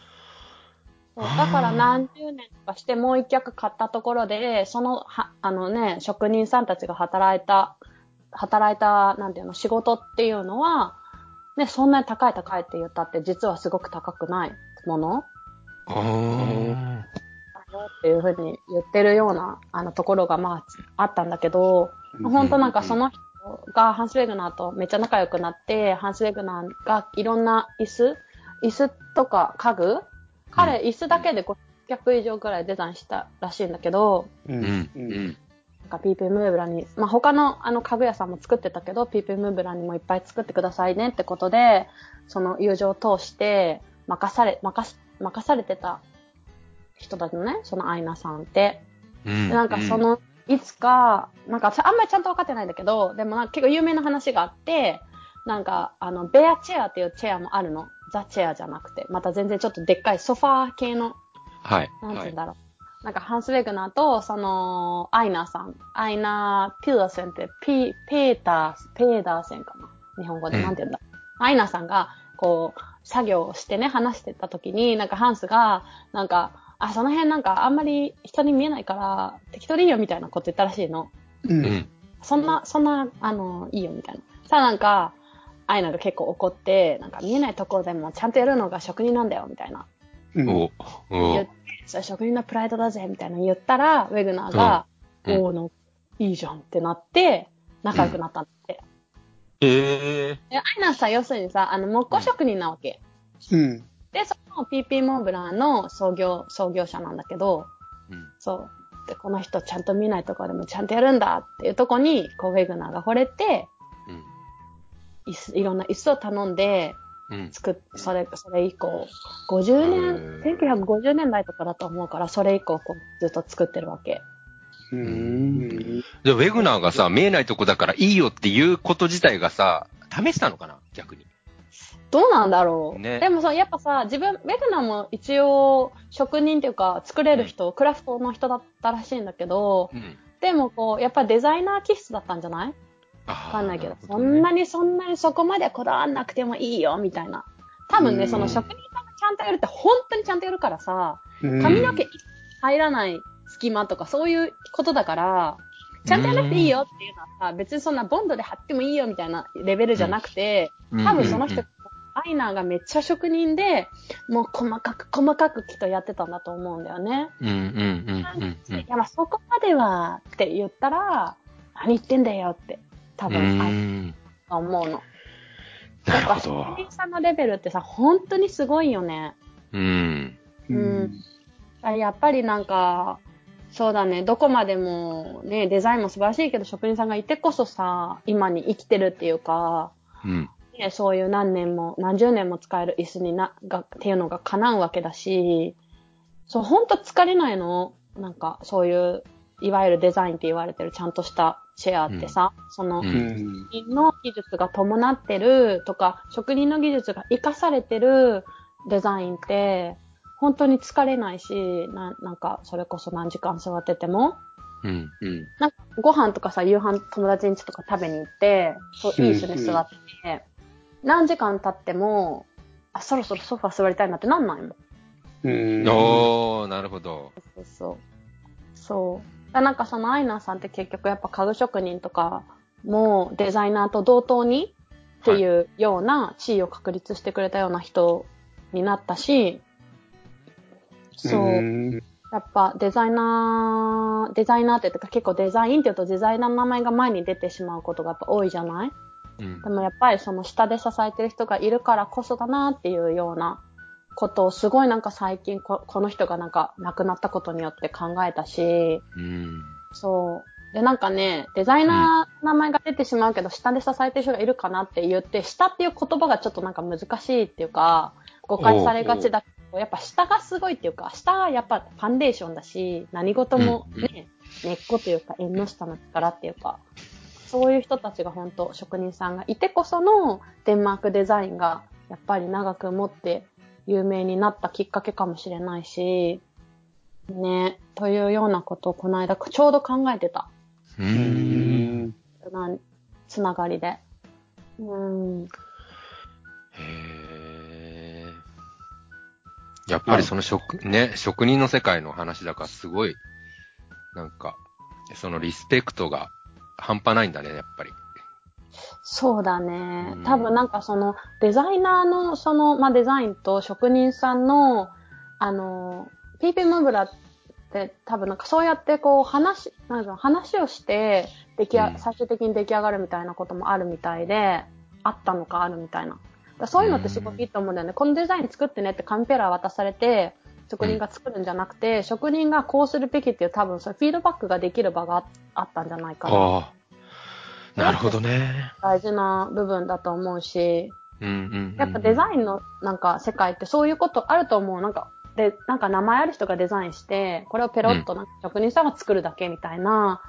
そうだから何十年とかしてもう一脚買ったところで、その、は、あのね、職人さんたちが働いた、働いた、なんていうの、仕事っていうのは、ね、そんなに高い高いって言ったって、実はすごく高くないもの？あー。っていうふうに言ってるような、あの、ところが、まあ、あったんだけど、うん。本当なんかその人がハンス・ウェグナーとめっちゃ仲良くなって、ハンス・ウェグナーがいろんな椅子？椅子とか家具？彼、椅子だけで500以上くらいデザインしたらしいんだけど、うん。なんかピープムーブラに、まあ、他のあの家具屋さんも作ってたけど、ピープムーブラにもいっぱい作ってくださいねってことで、その友情を通して任され、任す、任されてた人だのね、そのアイナさんって。うん。でなんかその、いつか、なんかあんまりちゃんと分かってないんだけど、でもなんか結構有名な話があって、なんかあの、ベアチェアっていうチェアもあるの。ザ・チェアじゃなくて、また全然ちょっとでっかいソファー系のはい。なんてはい。言うんだろう。なんか、ハンス・ウェグナーと、その、アイナーさん。アイナー・ピーダーセンって、ピ、ペーター、ペーダーセンかな？日本語でうんなんて言うんだ？アイナーさんが、こう、作業をしてね、話してた時に、なんかハンスが、なんか、あ、その辺なんかあんまり人に見えないから、適当でいいよみたいなこと言ったらしいの。ううんん。そんな、そんな、あの、いいよみたいな。さあなんか、アイナが結構怒って、なんか見えないところでもちゃんとやるのが職人なんだよ、みたいな。うん言って、それ職人のプライドだぜ、みたいなの言ったら、ウェグナーが、うんうんおーの、いいじゃんってなって、仲良くなったんだって。ええ。で、アイナさん、要するにさ、あの、木工職人なわけ。うん。で、その PP モンブランの創業、創業者なんだけど、うん。そう。で、この人ちゃんと見ないところでもちゃんとやるんだっていうとこに、こう、ウェグナーが惚れて、うん。椅子、いろんな椅子を頼んで、うん。作っ、それ、それ以降、50年、へー1950年代とかだと思うから、それ以降、こう、ずっと作ってるわけ。うん。じゃあ、ウェグナーがさ、見えないとこだからいいよっていうこと自体がさ、試したのかな？逆に。どうなんだろう。ねでもさ、やっぱさ、自分、ウェグナーも一応、職人っていうか、作れる人、クラフトの人だったらしいんだけど、うん。でもこう、やっぱデザイナー気質だったんじゃない？わわかんないけど、そんなにそんなにそこまでこだわんなくてもいいよ、みたいな。多分ね、うん。その職人さんがちゃんとやるって本当にちゃんとやるからさ、うん。髪の毛入らない隙間とかそういうことだから、ちゃんとやらなくていいよっていうのはさ、別にそんなボンドで貼ってもいいよみたいなレベルじゃなくて、多分その人、アイナーがめっちゃ職人で、もう細かく細かくきっとやってたんだと思うんだよね。うんうんうんうんうん。いや、まあそこまではって言ったら、何言ってんだよって、多う分、あん。思うの。なるほやっぱ職ど。人さんのレベルってさ、本当にすごいよね。うん。うんやっぱりなんか、そうだね、どこまでもね、デザインも素晴らしいけど、職人さんがいてこそさ、今に生きてるっていうか、うん。ね、そういう何年も、何十年も使える椅子にな、が、っていうのが叶うわけだし、そう、ほんと疲れないの。なんか、そういう、いわゆるデザインって言われてるちゃんとしたチェアってさ、その、うんうん。職人の技術が伴ってるとか、職人の技術が活かされてるデザインって、本当に疲れないし、ななんか、それこそ何時間座ってても、うん。うん。なんか、ご飯とかさ、夕飯友達ん家とか食べに行って、そう、いい椅子に座って、何時間経っても、あ、そろそろソファ座りたいなってなんないもん。うん。おー、なるほど。そうそう。そう。だなんかそのアイナさんって結局やっぱ家具職人とかもデザイナーと同等にっていうような地位を確立してくれたような人になったし、そう。んやっぱデザイナー、デザイナーっていうか結構デザインって言うとデザイナーの名前が前に出てしまうことがやっぱ多いじゃない？うんで。もやっぱりその下で支えてる人がいるからこそだなっていうようなことをすごいなんか最近ここの人がなんか亡くなったことによって考えたし、うん。そう。で、なんかね、デザイナーの名前が出てしまうけど、下で支えてる人がいるかなって言って、下っていう言葉がちょっとなんか難しいっていうか、誤解されがちだけど、やっぱ下がすごいっていうか、下はやっぱファンデーションだし、何事もね、根っこというか、縁の下の力っていうか、そういう人たちが本当職人さんがいてこそのデンマークデザインがやっぱり長く持って有名になったきっかけかもしれないし、ね、というようなことをこの間ちょうど考えてた。う。うんん。なつながりで。うん。へえ。やっぱりその職、ね、職人の世界の話だからすごい、なんか、そのリスペクトが半端ないんだね、やっぱり。そうだねうん。多分なんかそのデザイナーのその、まあ、デザインと職人さんの、あの、PP ムーブラって多分なんかそうやってこう話、なんだろう話をして出来あ、うん最終的に出来上がるみたいなこともあるみたいで、あったのかあるみたいな。そういうのってすごいいいと思うんだよね。このデザイン作ってねってカンペラ渡されて、職人が作るんじゃなくて、職人がこうするべきっていう多分そうフィードバックができる場がああったんじゃないかな。なるほどね。大事な部分だと思うし、うんうんうん。やっぱデザインのなんか世界ってそういうことあると思う。なんか、で、なんか名前ある人がデザインして、これをペロッとなんか職人さんが作るだけみたいな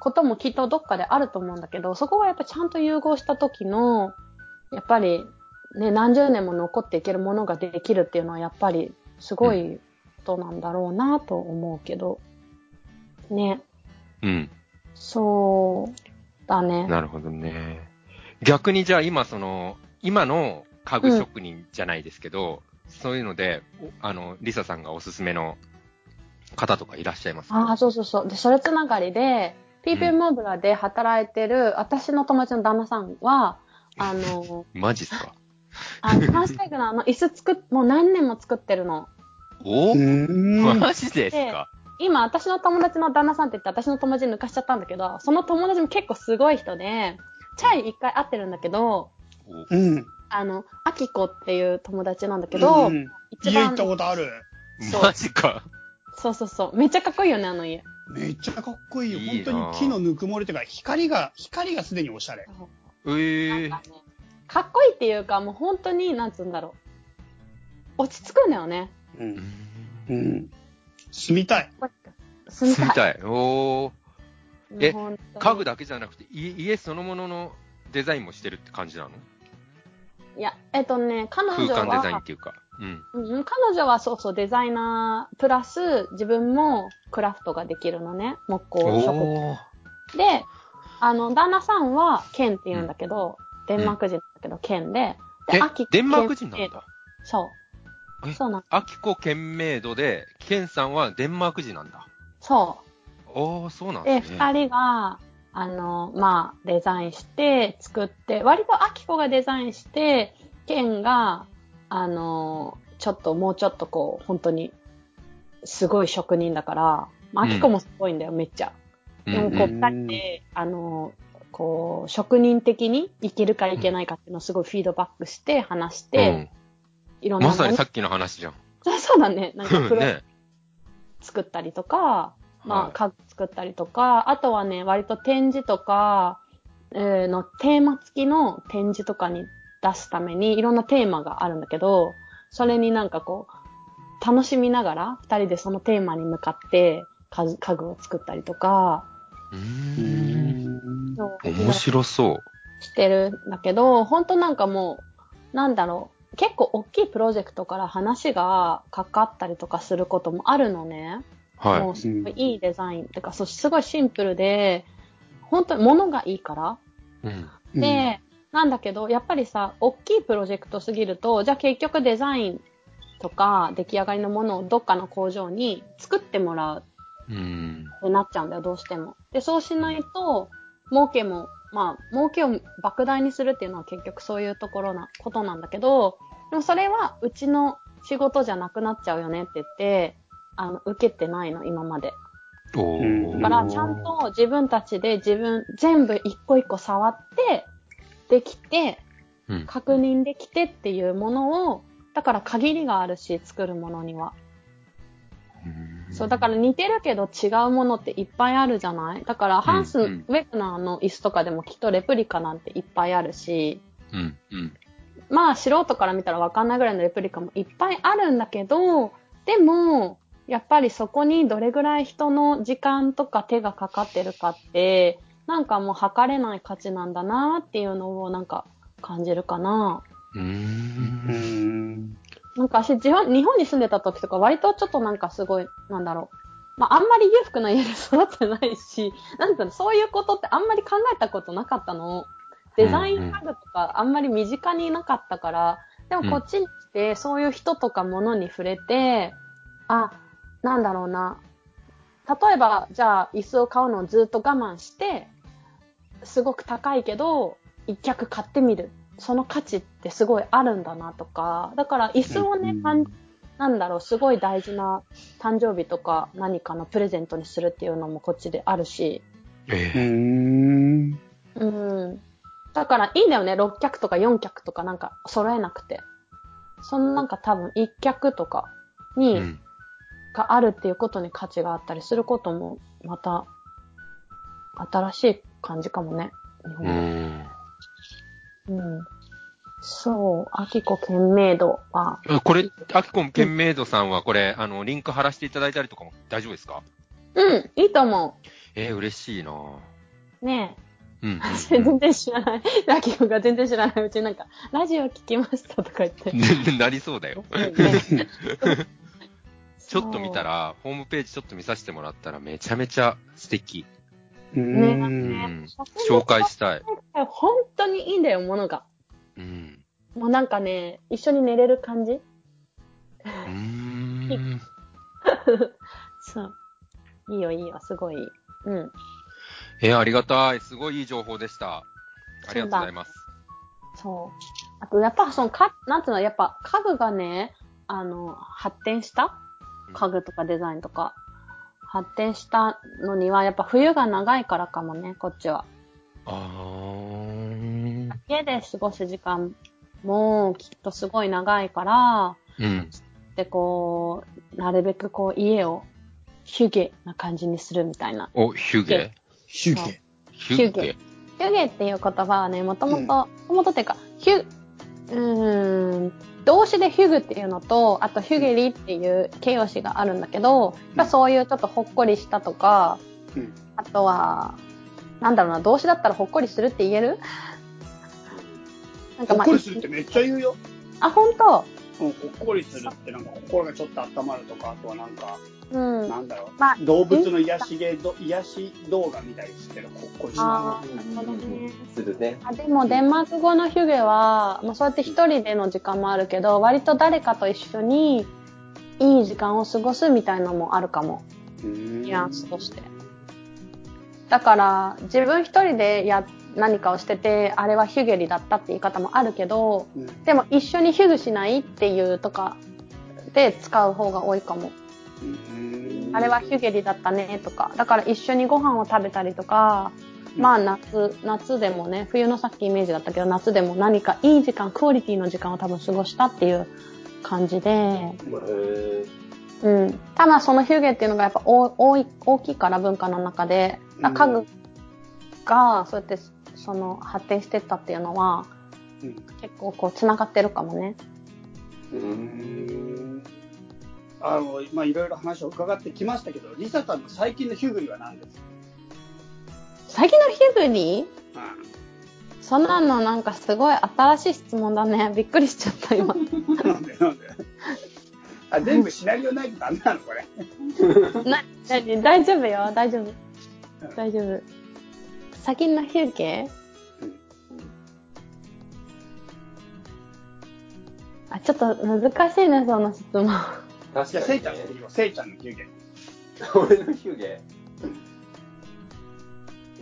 こともきっとどっかであると思うんだけど、そこがやっぱちゃんと融合した時の、やっぱりね、何十年も残っていけるものができるっていうのはやっぱりすごいことなんだろうなと思うけど、ね、うん。そうだね。なるほどね。逆にじゃあ今その、今の家具職人じゃないですけど、そういうので、おあの、リサさんがおすすめの方とかいらっしゃいますか？ああ、そうそうそう。で、それつながりで、PP モーブラで働いてる、私の友達の旦那さんは、あの、<laughs> マジっすか？あの、関西グのあの、椅子作っ、もう何年も作ってるの。おうん。マジですか？今、私の友達の旦那さんって言って、私の友達に抜かしちゃったんだけど、その友達も結構すごい人で、チャイ一回会ってるんだけど、うん。あの、アキコっていう友達なんだけど、うん一家行っ番たことある？そうマジか。そうそうそう。めっちゃかっこいいよね、あの家。めっちゃかっこいいよ。いいな本当に木のぬくもりというか、光が、光がすでにおしゃれ。ええなんかねかっこいいっていうか、もう本当に、なんつうんだろう。落ち着くんだよね。うん。うん。住みたい。住みたい。住みたい。おー。え家具だけじゃなくて、家家そのもののデザインもしてるって感じなの？いや、えっとね、彼空女は、間デザインっていうか。うん。うん、彼女はそうそうデザイナー、プラス自分もクラフトができるのね。木工職。で、あの、旦那さんはケンって言うんだけど、デンマーク人だけどケンで、えアキ、デンマーク人なんだ。そう。えそうなんアキコ県名度で、ケンさんはデンマーク人なんだ。そおー、そうなんう。で、ですね。二人が、あの、まあ、デザインして、作って、割とアキコがデザインして、ケンが、あの、ちょっともうちょっとこう、本当に、すごい職人だから、まあ、アキコもすごいんだよ、めっちゃ。でも、うんこう、二人で、あの、こう、職人的にいけるかいけないかっていうのをすごいフィードバックして、話して、いろうんん、なまさにさっきの話じゃん。そうそうだね。なんか。作ったりとか、まあ、はい家具作ったりとか、あとはね、割と展示とか、えーのテーマ付きの展示とかに出すために、いろんなテーマがあるんだけど、それになんかこう、楽しみながら、二人でそのテーマに向かって家具家具を作ったりとか、うー。うん面白そう。してるんだけど、本当なんかもう、なんだろう、結構大きいプロジェクトから話がかかったりとかすることもあるのね。もはうすごいいいデザイン。てか、そう、すごいシンプルで、本当に物がいいから。い。うん。で、なんだけど、やっぱりさ、大きいプロジェクトすぎると、じゃあ結局デザインとか出来上がりのものをどっかの工場に作ってもらううん。ってなっちゃうんだよ、どうしても。で、そうしないと、儲けも、まあ、儲けを莫大にするっていうのは結局そういうところな、ことなんだけど、でもそれはうちの仕事じゃなくなっちゃうよねって言って、あの、受けてないの、今まで。だから、ちゃんと自分たちで自分、全部一個一個触って、できて、うん、確認できてっていうものを、だから限りがあるし、作るものには。そう、だから似てるけど違うものっていっぱいあるじゃない？だから、ハンス、うんウェグナーの椅子とかでもきっとレプリカなんていっぱいあるし、うん、うん。まあ素人から見たらわかんないぐらいのレプリカもいっぱいあるんだけど、でも、やっぱりそこにどれぐらい人の時間とか手がかかってるかって、なんかもう測れない価値なんだなっていうのをなんか感じるかな。うー。うんん。なんか私、日本日本に住んでた時とか割とちょっとなんかすごい、なんだろう。まあ、あんまり裕福な家で育ってないし、<laughs> なんていうの、そういうことってあんまり考えたことなかったの。デザイン家具とかあんまり身近になかったから、でもこっちに来て、そういう人とか物に触れて、あ、なんだろうな。例えば、じゃあ、椅子を買うのをずっと我慢して、すごく高いけど、一脚買ってみる。その価値ってすごいあるんだなとか、だから椅子をね、うんなんだろう、すごい大事な誕生日とか何かのプレゼントにするっていうのもこっちであるし、えうえん。うん。だからいいんだよね、6脚とか4脚とかなんか揃えなくて。そのなんか多分1脚とかに、うん。があるっていうことに価値があったりすることも、また、新しい感じかもね。日う本でん。うん。そう、アキコ賢明度は、えこれ、アキコンケンメイドさんはこれ、あの、リンク貼らせていただいたりとかも大丈夫ですか？うん、いいと思えー、嬉しいなぁう。ねうんえ。全然知らない。<laughs> アキコが全然知らないうちになんか、ラジオ聞きましたとか言って。ね <laughs> なりそうだよ。ね <laughs> ちょっと見たら、ホームページちょっと見させてもらったらめちゃめちゃ素敵。う。ねうんん。紹介したい。本当にいいんだよ、ものが。うん。もうなんかね、一緒に寝れる感じうーん。<laughs> そう。いいよ、いいよ、すごい。うん。えー、ありがたい。すごいいい情報でした。ありがとうございます。そう。あと、やっぱその、か、なんていうの、やっぱ家具がね、あの、発展した？家具とかデザインとか、発展したのには、やっぱ冬が長いからかもね、こっちは。あー。家で過ごす時間もきっとすごい長いから、うん。で、こう、なるべくこう、家をヒュゲな感じにするみたいな。お、ヒュゲ？ヒュゲ。ヒュゲヒュゲっていう言葉はね、もともと、もともとっていうか、ヒュ、うーん、動詞でヒュグっていうのと、あとヒュゲリっていう形容詞があるんだけど、うん。そういうちょっとほっこりしたとか、うん。あとは、なんだろうな、動詞だったらほっこりするって言える？なんかまあほっこりするってめっちゃ言うよ。あ、ほんとうん、ほっこりするってなんか心がちょっと温まるとか、あとはなんか、うん。なんだろう、まあ動物の癒しげど、癒し動画見たりしてるこりする。あーなるほどね。するね。あでもデンマーク語のヒュゲは、まあ、そうやって一人での時間もあるけど、割と誰かと一緒にいい時間を過ごすみたいなのもあるかも。ニニュアンスとして。だから、自分一人でや、何かをしてて、あれはヒュゲリだったって言い方もあるけど、うんでも一緒にヒュグしないっていうとかで使う方が多いかも。うんあれはヒュゲリだったねとか。だから一緒にご飯を食べたりとか、まあ夏、夏でもね、冬のさっきイメージだったけど、夏でも何かいい時間、クオリティの時間を多分過ごしたっていう感じで、へうん。ただそのヒュゲっていうのがやっぱ大大い大きいから文化の中で、うん家具がそうやってその発展してったっていうのはうん結構こう繋がってるかもね。ーう。うんんあの、まあ、いろいろ話を伺ってきましたけど、リサさんの最近のヒュグリは何ですか？最近のヒュグにうそんなのなんかすごい新しい質問だね。<laughs> びっくりしちゃった今。んなんでなんで？あ、全部シナリオないとダメなのこれ？な、なに？大丈夫よ。大丈夫。大丈夫。最近のヒュゲうんあ、ちょっと難しいね、その質問。確じゃあ、かに、せいちゃんね。のせいちゃんのヒューゲ。<laughs> 俺のヒューゲ。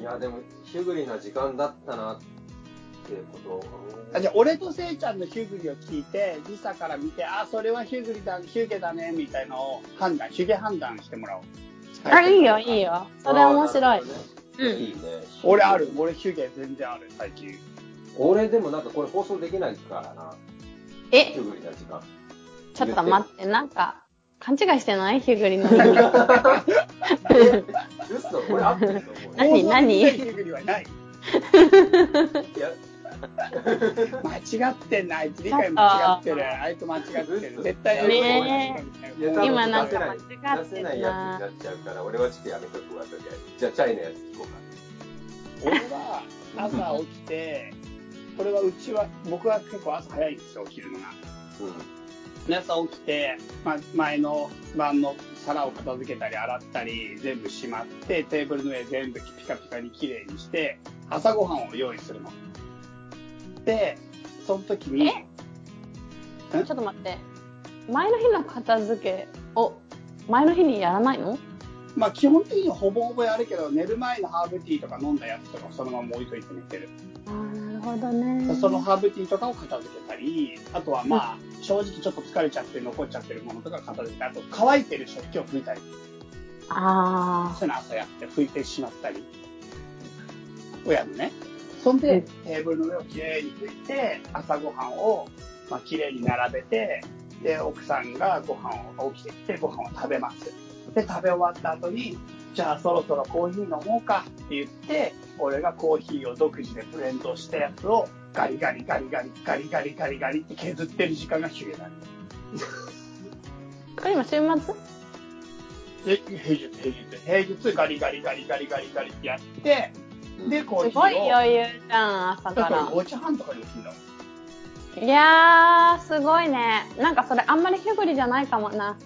いや、でも、ヒュグリな時間だったなってこと。あじゃあ、俺とせいちゃんのヒューグリを聞いて、リサから見て、あ、それはヒューグリだ、ヒューゲだね、みたいのを判断、ヒューゲ判断してもらおう。あ、いいよ、いいよ。それ面白い。ううんいいね。俺ある。俺ヒューゲ全然ある、最近。俺でもなんかこれ放送できないからな。え？ヒュ、グリな時間。ちょっと待って、なんか、勘違いしてない？ヒグリの意味。嘘これ合ってると思うよ。何何？間違ってんな、あいつ理解間違ってる。あいつ間違ってる。絶対ねいや多分今なんか間違ってんな出せないやつになっちゃうから、俺はちょっとやめとくわ、とりあえず。じゃあ、チャイのやつ聞こうか。俺は朝起きて、これはうちは、僕は結構朝早いんですよ、起きるのが。で朝起きて、まあ、前の晩の皿を片付けたり洗ったり全部しまってテーブルの上全部ピカピカに綺麗にして朝ごはんを用意するの。で、その時に、ちょっと待って。前の日の片付けを、前の日にやらないの？まあ基本的にはほぼほぼやるけど寝る前のハーブティーとか飲んだやつとかそのまま置いといて寝てる。ほどね。そのハーブティーとかを片付けたり、あとはまあ、正直ちょっと疲れちゃって残っちゃってるものとか片付けたり、あと乾いてる食器を拭いたり、あそういうの朝やって拭いてしまったり、をやるね。そんで、うんテーブルの上をきれいに拭いて、朝ごはんを、まあ、きれいに並べて、で、奥さんがご飯を起きてきてご飯を食べます。で、食べ終わった後に、じゃあそろそろコーヒー飲もうかって言って、俺がコーヒーを独自でブレンドしたやつをガリガリガリガリガリガリガリガリって削ってる時間がヒュゲだ。あ。これ今週末？で、平日、平日、平日ガリガリガリガリガリガリってやって、で、コーヒーを。すごい余裕じゃん、朝だからか5時半とかに起きるの。ら。いやー、すごいね。なんかそれあんまりヒュグリじゃないかもな。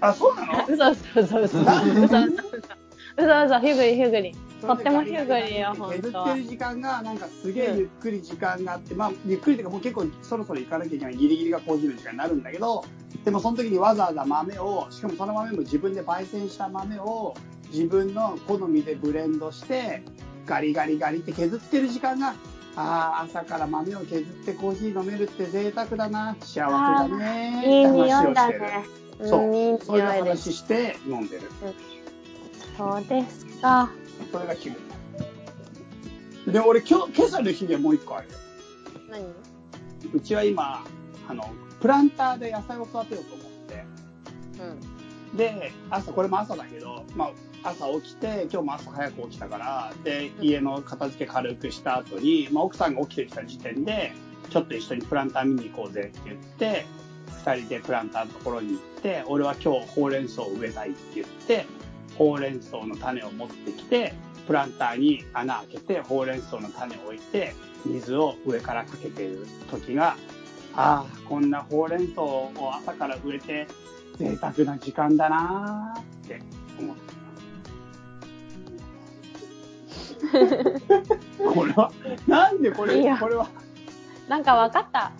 あ、そうなの？嘘嘘嘘嘘。<laughs> 嘘嘘嘘。嘘嘘、ヒュグリヒュグリ。とってもヒュグリよ、ほん削とってる時間が、なんかすげえゆっくり時間があって、まあ、ゆっくりというかもう結構そろそろ行かなきゃいけないギリギリがコーヒーの時間になるんだけど、でもその時にわざわざ豆を、しかもその豆も自分で焙煎した豆を自分の好みでブレンドして、ガリガリガリって削ってる時間が、ああ、朝から豆を削ってコーヒー飲めるって贅沢だな、幸せだねいいって匂いだ話をしてる。ね。そううんいいそういう。話して飲んでる。そうですか。それがヒゲ。で、俺今日、今朝のヒゲもう一個あるよ。何？うちは今、あの、プランターで野菜を育てようと思って。うん。で、朝、これも朝だけど、まあ、朝起きて、今日も朝早く起きたから、で、家の片付け軽くした後に、まあ、奥さんが起きてきた時点で、ちょっと一緒にプランター見に行こうぜって言って、二人でプランターのところに行って、俺は今日ほうれん草を植えたいって言って、ほうれん草の種を持ってきて、プランターに穴開けて、ほうれん草の種を置いて、水を上からかけている時が、ああ、こんなほうれん草を朝から植えて、贅沢な時間だなーって思って。<laughs> これは、なんでこれ、いいよこれは、なんかわかった。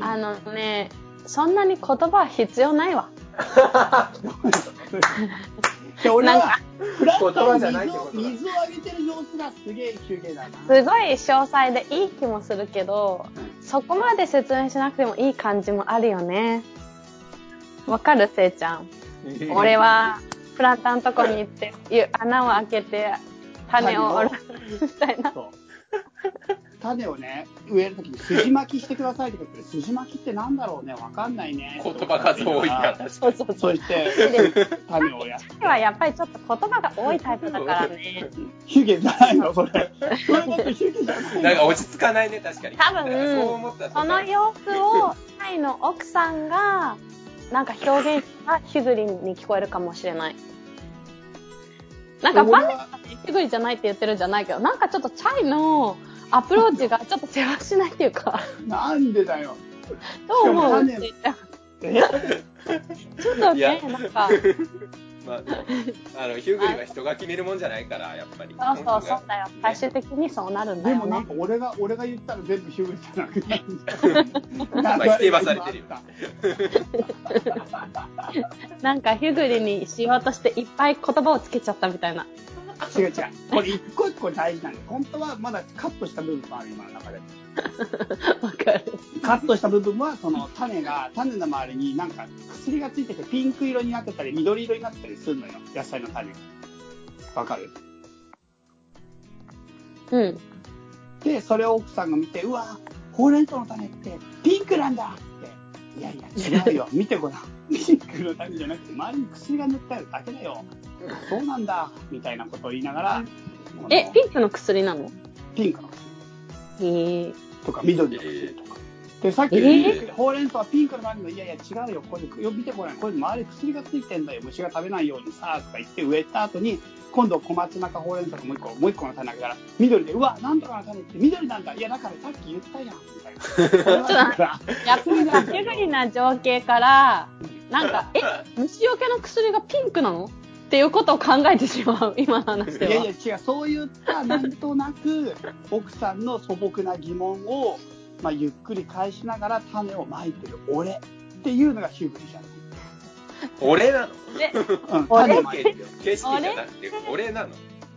あのね、そんなに言葉必要ないわ。<laughs> で俺なんは、フラッ水を水をあげてる様子がすげえ休憩だな。すごい詳細でいい気もするけど、そこまで説明しなくてもいい感じもあるよね。わかるせいちゃん？俺は、プランターのとこに行って、ゆ穴を開けて、種を折るみたいな。種をね、植えるときに筋巻きしてくださいって言って、筋巻きってなんだろうね、わかんないね。言葉数多いかそうそうそう。そして、種をやっはやっぱりちょっと言葉が多いタイプだからね。ヒュゲじゃないの、それ。それだってヒュゲじゃない。なんか落ち着かないね、確かに。多分そう思ったその様子を、タイの奥さんが、なんか表現したヒュグリに聞こえるかもしれない。なんかファンデはヒュグリじゃないって言ってるんじゃないけど、なんかちょっとチャイのアプローチがちょっと世話しないっていうか、なんでだよ。どう思うちょっとね、なんか、<laughs> まあ、あの、ヒューグリは人が決めるもんじゃないから、やっぱり。そうそう、そうだよ。最終的にそうなるんだよでもなんね。か俺が、俺が言ったら全部ヒューグリじゃなくなる。まあ否定はされてるよなんかヒュグリにしようとしていっぱい言葉をつけちゃったみたいな。違う違う。これ一個一個大事なんで、本当はまだカットした部分もある、今の中で。<laughs> わかる。カットした部分は、その種が、種の周りになんか薬がついててピンク色になってたり、緑色になってたりするのよ。野菜の種。わかる？うん。で、それを奥さんが見て、うわ、ほうれん草の種ってピンクなんだって。いやいや、違うよ。見てごらん。ピンクの種じゃなくて、周りに薬が塗ってあるだけだよ。そうなんだ。みたいなことを言いながら、え、ピンクの薬なの？ピンクの薬へえ。とか、緑の薬とか。で、さっき、えー？ほうれん草はピンクの種の、いやいや、違うよ。これ、よ見てごらん。これ、周り薬がついてんだよ。虫が食べないようにさ、とか言って植えた後に、今度小松菜かほうれん草かもう一個、もう一個の種あげたら、緑で、うわ、なんとかの種って緑なんだ。いや、だからさっき言ったやん。みたいな。やっぱりさ、ヒュグリな情景から、なんか、え、虫除けの薬がピンクなの？っていうことを考えてしまう、<laughs> 今の話では。いやいや違う、そういったなんとなく奥さんの素朴な疑問を、まあ、ゆっくり返しながら種をまいてる俺っていうのがヒューグリじゃない。俺なの？で、うん、俺？種まいてるよ。景色じゃなくて、俺なの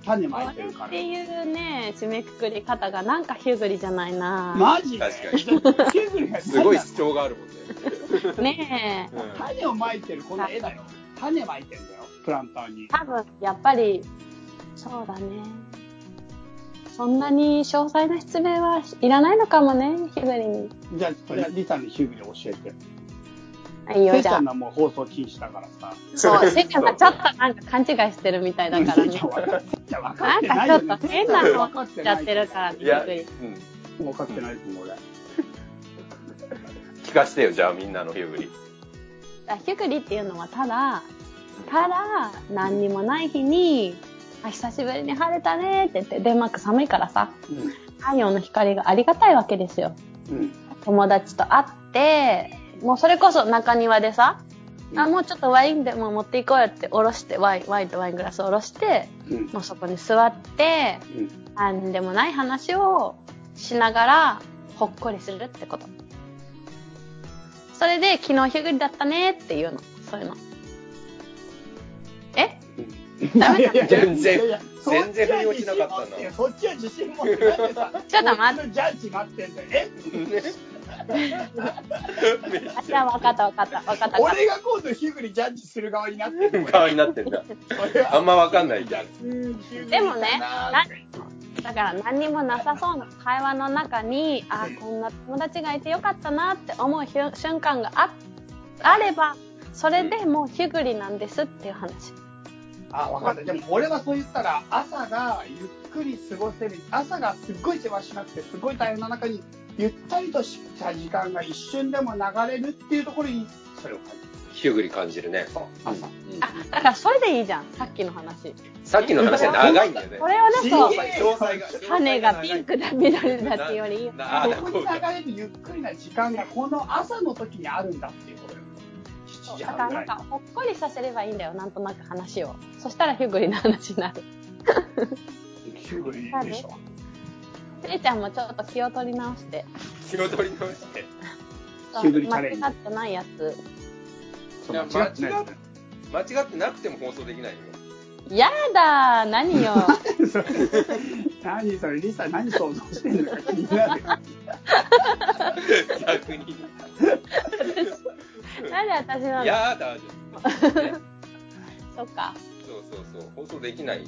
種まいて俺るから。っていうね、締めくくり方がなんかヒュグリじゃないなマジで？確かにヒューグリがすごい主張があるもんね。<laughs> ねえ。うん種をまいてるこの絵だよ。種まいてるんだよ、プランターに。多分、やっぱり、そうだね。そんなに詳細な説明はいらないのかもね、ヒュグリに。じゃあ、ちょっとリサのヒューグリ教えて。いいよ、せいちゃじゃあ。んのもう放送禁止だからさ。そう、せいちゃんがちょっとなんか勘違いしてるみたいだからねせ <laughs> いちゃ。ん分かせいちゃん分かってないよ、ね。なんかちょっと変なの分かってないやってるからね、ヒグリ。うん。分かってないですもん、俺。聞かしてよ、じゃあみんなのヒグリ。ヒュグリっていうのはただ、ただ、何にもない日に、あ、久しぶりに晴れたねって言って、デンマーク寒いからさ、太陽の光がありがたいわけですよ。うん。うん。友達と会って、もうそれこそ中庭でさ、あ、もうちょっとワインでも持っていこうよっておろして、ワイン、ワインとワイングラスをおろして、うん。もうそこに座って、うん。なんでもない話をしながら、ほっこりするってこと。それで、昨日ヒュグリだったねっていうの。そういうの。全然。いやいや全然腑に落ちなかったな。そっちは自信持ってそっちは自信持ってなんでさちょっと待って。ジャッジ待ってんだよ。え？あ、じゃあ分かった分かった分かった。分かっ俺が今度ヒグリジャッジする側になってる側になってんだ。<laughs> あんまわかんないじゃん。でもねた。だから何にもなさそうな会話の中に、あ、こんな友達がいてよかったなって思う瞬間がああれば、それでもうヒュグリなんですっていう話。あ、分かった。でも俺はそう言ったら、朝がゆっくり過ごせる、朝がすっごい世話しなくて、すごい大変な中に、ゆったりとした時間が一瞬でも流れるっていうところに、それを感じる。ヒューグリ感じるね。そう、朝。あ、だからそれでいいじゃん。さっきの話。さっきの話は長いんだよねこ。れをね、そう。詳細が。羽がピンクだ、緑だっていうより、なあここに流れるゆっくりな時間が、この朝の時にあるんだっていうことよ。7時だからなんか、ほっこりさせればいいんだよ。なんとなく話を。そしたらヒュグリの話になる。ヒュグリでしょ。<laughs> せいちゃんもちょっと気を取り直して。気を取り直して。ヒュグリチャレンジ間違ってないやつ。いや間違ってない間違ってなくても放送できないよ。やだー何よ。そ <laughs> れ何それ、リサ何想像してんのか気になるよ。<laughs> 逆に。なんで私なの？やだじゃん。ね <laughs> そっか。そうそうそう。放送できない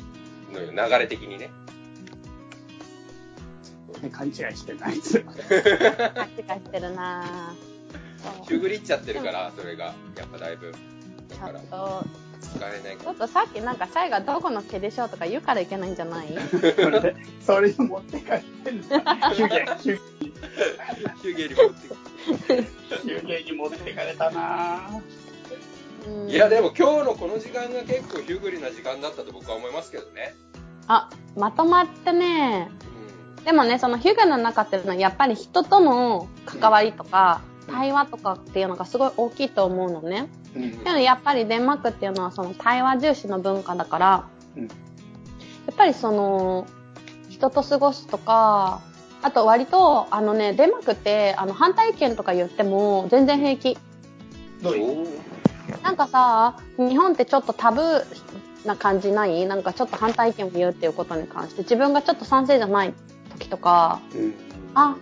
のよ、流れ的にね。勘違いしてないですよ。勘違いしてるなぁ。<laughs> ヒューグリっちゃってるから、それが。やっぱだいぶ。だちょからっ、と、使えないちょっとさっきなんかチャイがどこの毛でしょうとか言うからいけないんじゃない？それ持って帰ってんだ。ヒュゲ、ヒュヒューゲリ持ってヒュゲに持ってかれたなうんいや、でも今日のこの時間が結構ヒューグリな時間だったと僕は思いますけどね。あ、まとまってね。うでもね、そのヒュグの中っていうのはやっぱり人との関わりとか、対話とかっていうのがすごい大きいと思うのね。うんでもやっぱりデンマークっていうのはその対話重視の文化だから、うんやっぱりその、人と過ごすとか、あと割と、あのね、デンマークって、あの、反対意見とか言っても全然平気。どういう？なんかさ、日本ってちょっとタブーな感じない？なんかちょっと反対意見を言うっていうことに関して、自分がちょっと賛成じゃない時とか、うんあ、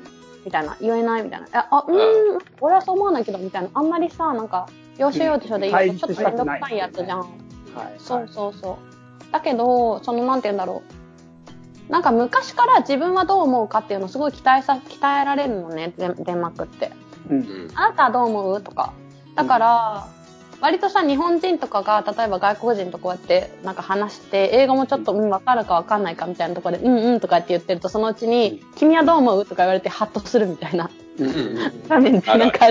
みたいな、言えないみたいな。あ、あうーん、俺はそう思わないけど、みたいな。あんまりさ、なんか、要所要所で言うとちょっとめんどくさいやつじゃん。はい。そうそうそう。だけど、その、なんて言うんだろう。なんか昔から自分はどう思うかっていうのをすごい期待さ、鍛えられるのね、デンマークって。う。うんん。あなたはどう思う？とか。だから、割とさ、日本人とかが、例えば外国人とこうやって、なんか話して、英語もちょっと、うん、わかるかわかんないかみたいなところで、うんうんとかって言ってると、そのうちに、君はどう思う？とか言われて、ハッとするみたいな。うんうん <laughs> 場面ってなんか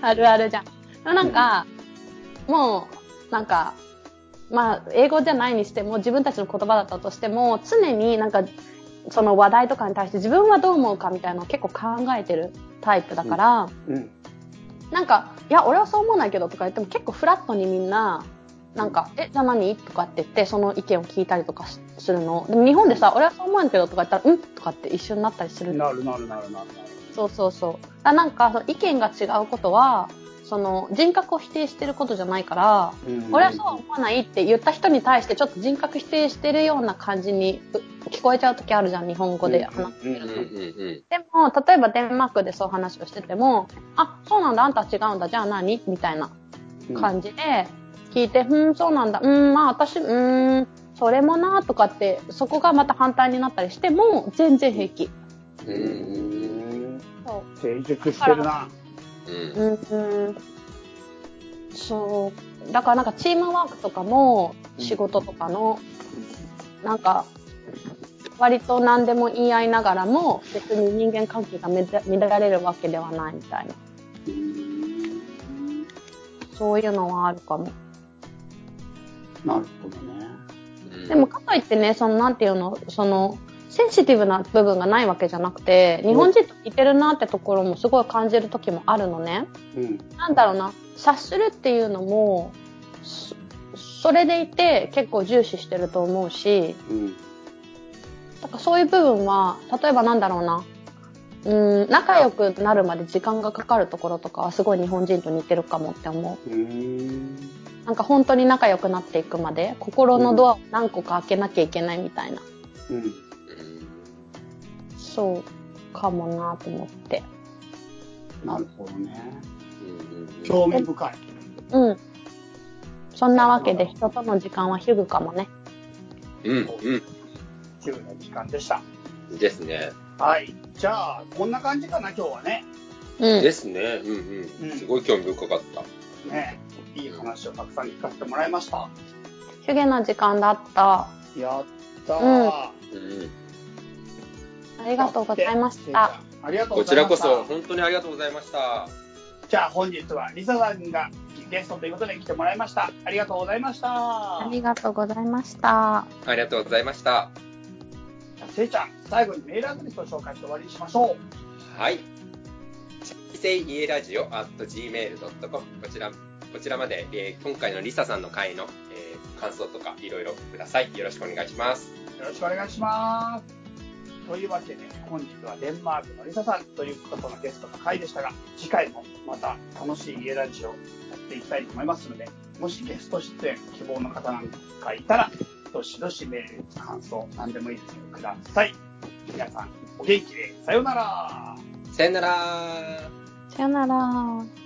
あるあるじゃん。なんか、もう、なんか、まあ、英語じゃないにしても、自分たちの言葉だったとしても、常になんか、その話題とかに対して自分はどう思うかみたいなのを結構考えてるタイプだから、うん。なんか、いや、俺はそう思わないけどとか言っても結構フラットにみんな、なんか、え、じゃあ何？とかって言って、その意見を聞いたりとかしするの。でも日本でさ、俺はそう思わんけどとか言ったら、うんとかって一緒になったりするなるなるなるなる。そうそうそう。あなんか、意見が違うことは、その人格を否定してることじゃないから、うん俺はそうは思わないって言った人に対してちょっと人格否定してるような感じにう聞こえちゃう時あるじゃん、日本語で話してると。でも、例えばデンマークでそう話をしてても、あ、そうなんだ、あんたは違うんだ、じゃあ何？みたいな感じで聞いて、うん、そうなんだ、うん、まあ私、うん、それもなとかって、そこがまた反対になったりしても、全然平気。うんうん。そう成熟してるな。うんうんうんそう。だからなんかチームワークとかも仕事とかの、なんか、割と何でも言い合いながらも、別に人間関係が乱れるわけではないみたいな。そういうのはあるかも。なるほどね。うんでも、かといってね、その、なんていうの、その、センシティブな部分がないわけじゃなくて、日本人と似てるなってところもすごい感じる時もあるのね。うん。なんだろうな、察するっていうのも、そそれでいて結構重視してると思うし、うん。だからそういう部分は、例えばなんだろうな、うん、仲良くなるまで時間がかかるところとかはすごい日本人と似てるかもって思う。うん。なんか本当に仲良くなっていくまで、心のドアを何個か開けなきゃいけないみたいな。うん。そうかもなと思って。なるほどね。うん興味深い。うん。そんなわけで人との時間はヒュグかもね。うんうん自由な時間でした。うんですね。はい。じゃあ、こんな感じかな、今日はね。うん。ですね。うんううんん。すごい興味深かった。ね。いい話をたくさん聞かせてもらいました。ヒュゲな時間だった。やったー。うんうん。ありがとうございました。ありがとうこちらこございました。そ本当にありがとうございました。じゃあ本日はリサさんがゲストということで来てもらいました。ありがとうございました。ありがとうございました。ありがとうございました。じゃあせいちゃん、最後にメールアドレスを紹介して終わりにしましょう。はい。せい家ラジオ at gmail.com こちら、こちらまで、えー今回のリサさんの回の、えー感想とかいろいろください。よろしくお願いします。よろしくお願いします。というわけで、本日はデンマークのリサさんということのゲストの回でしたが、次回もまた楽しい家ラジオをやっていきたいと思いますので、もしゲスト出演希望の方なんかいたら、どしどしメール、感想、何でもいいですよ、ください。皆さん、お元気で、さようなら。さよならさよなら。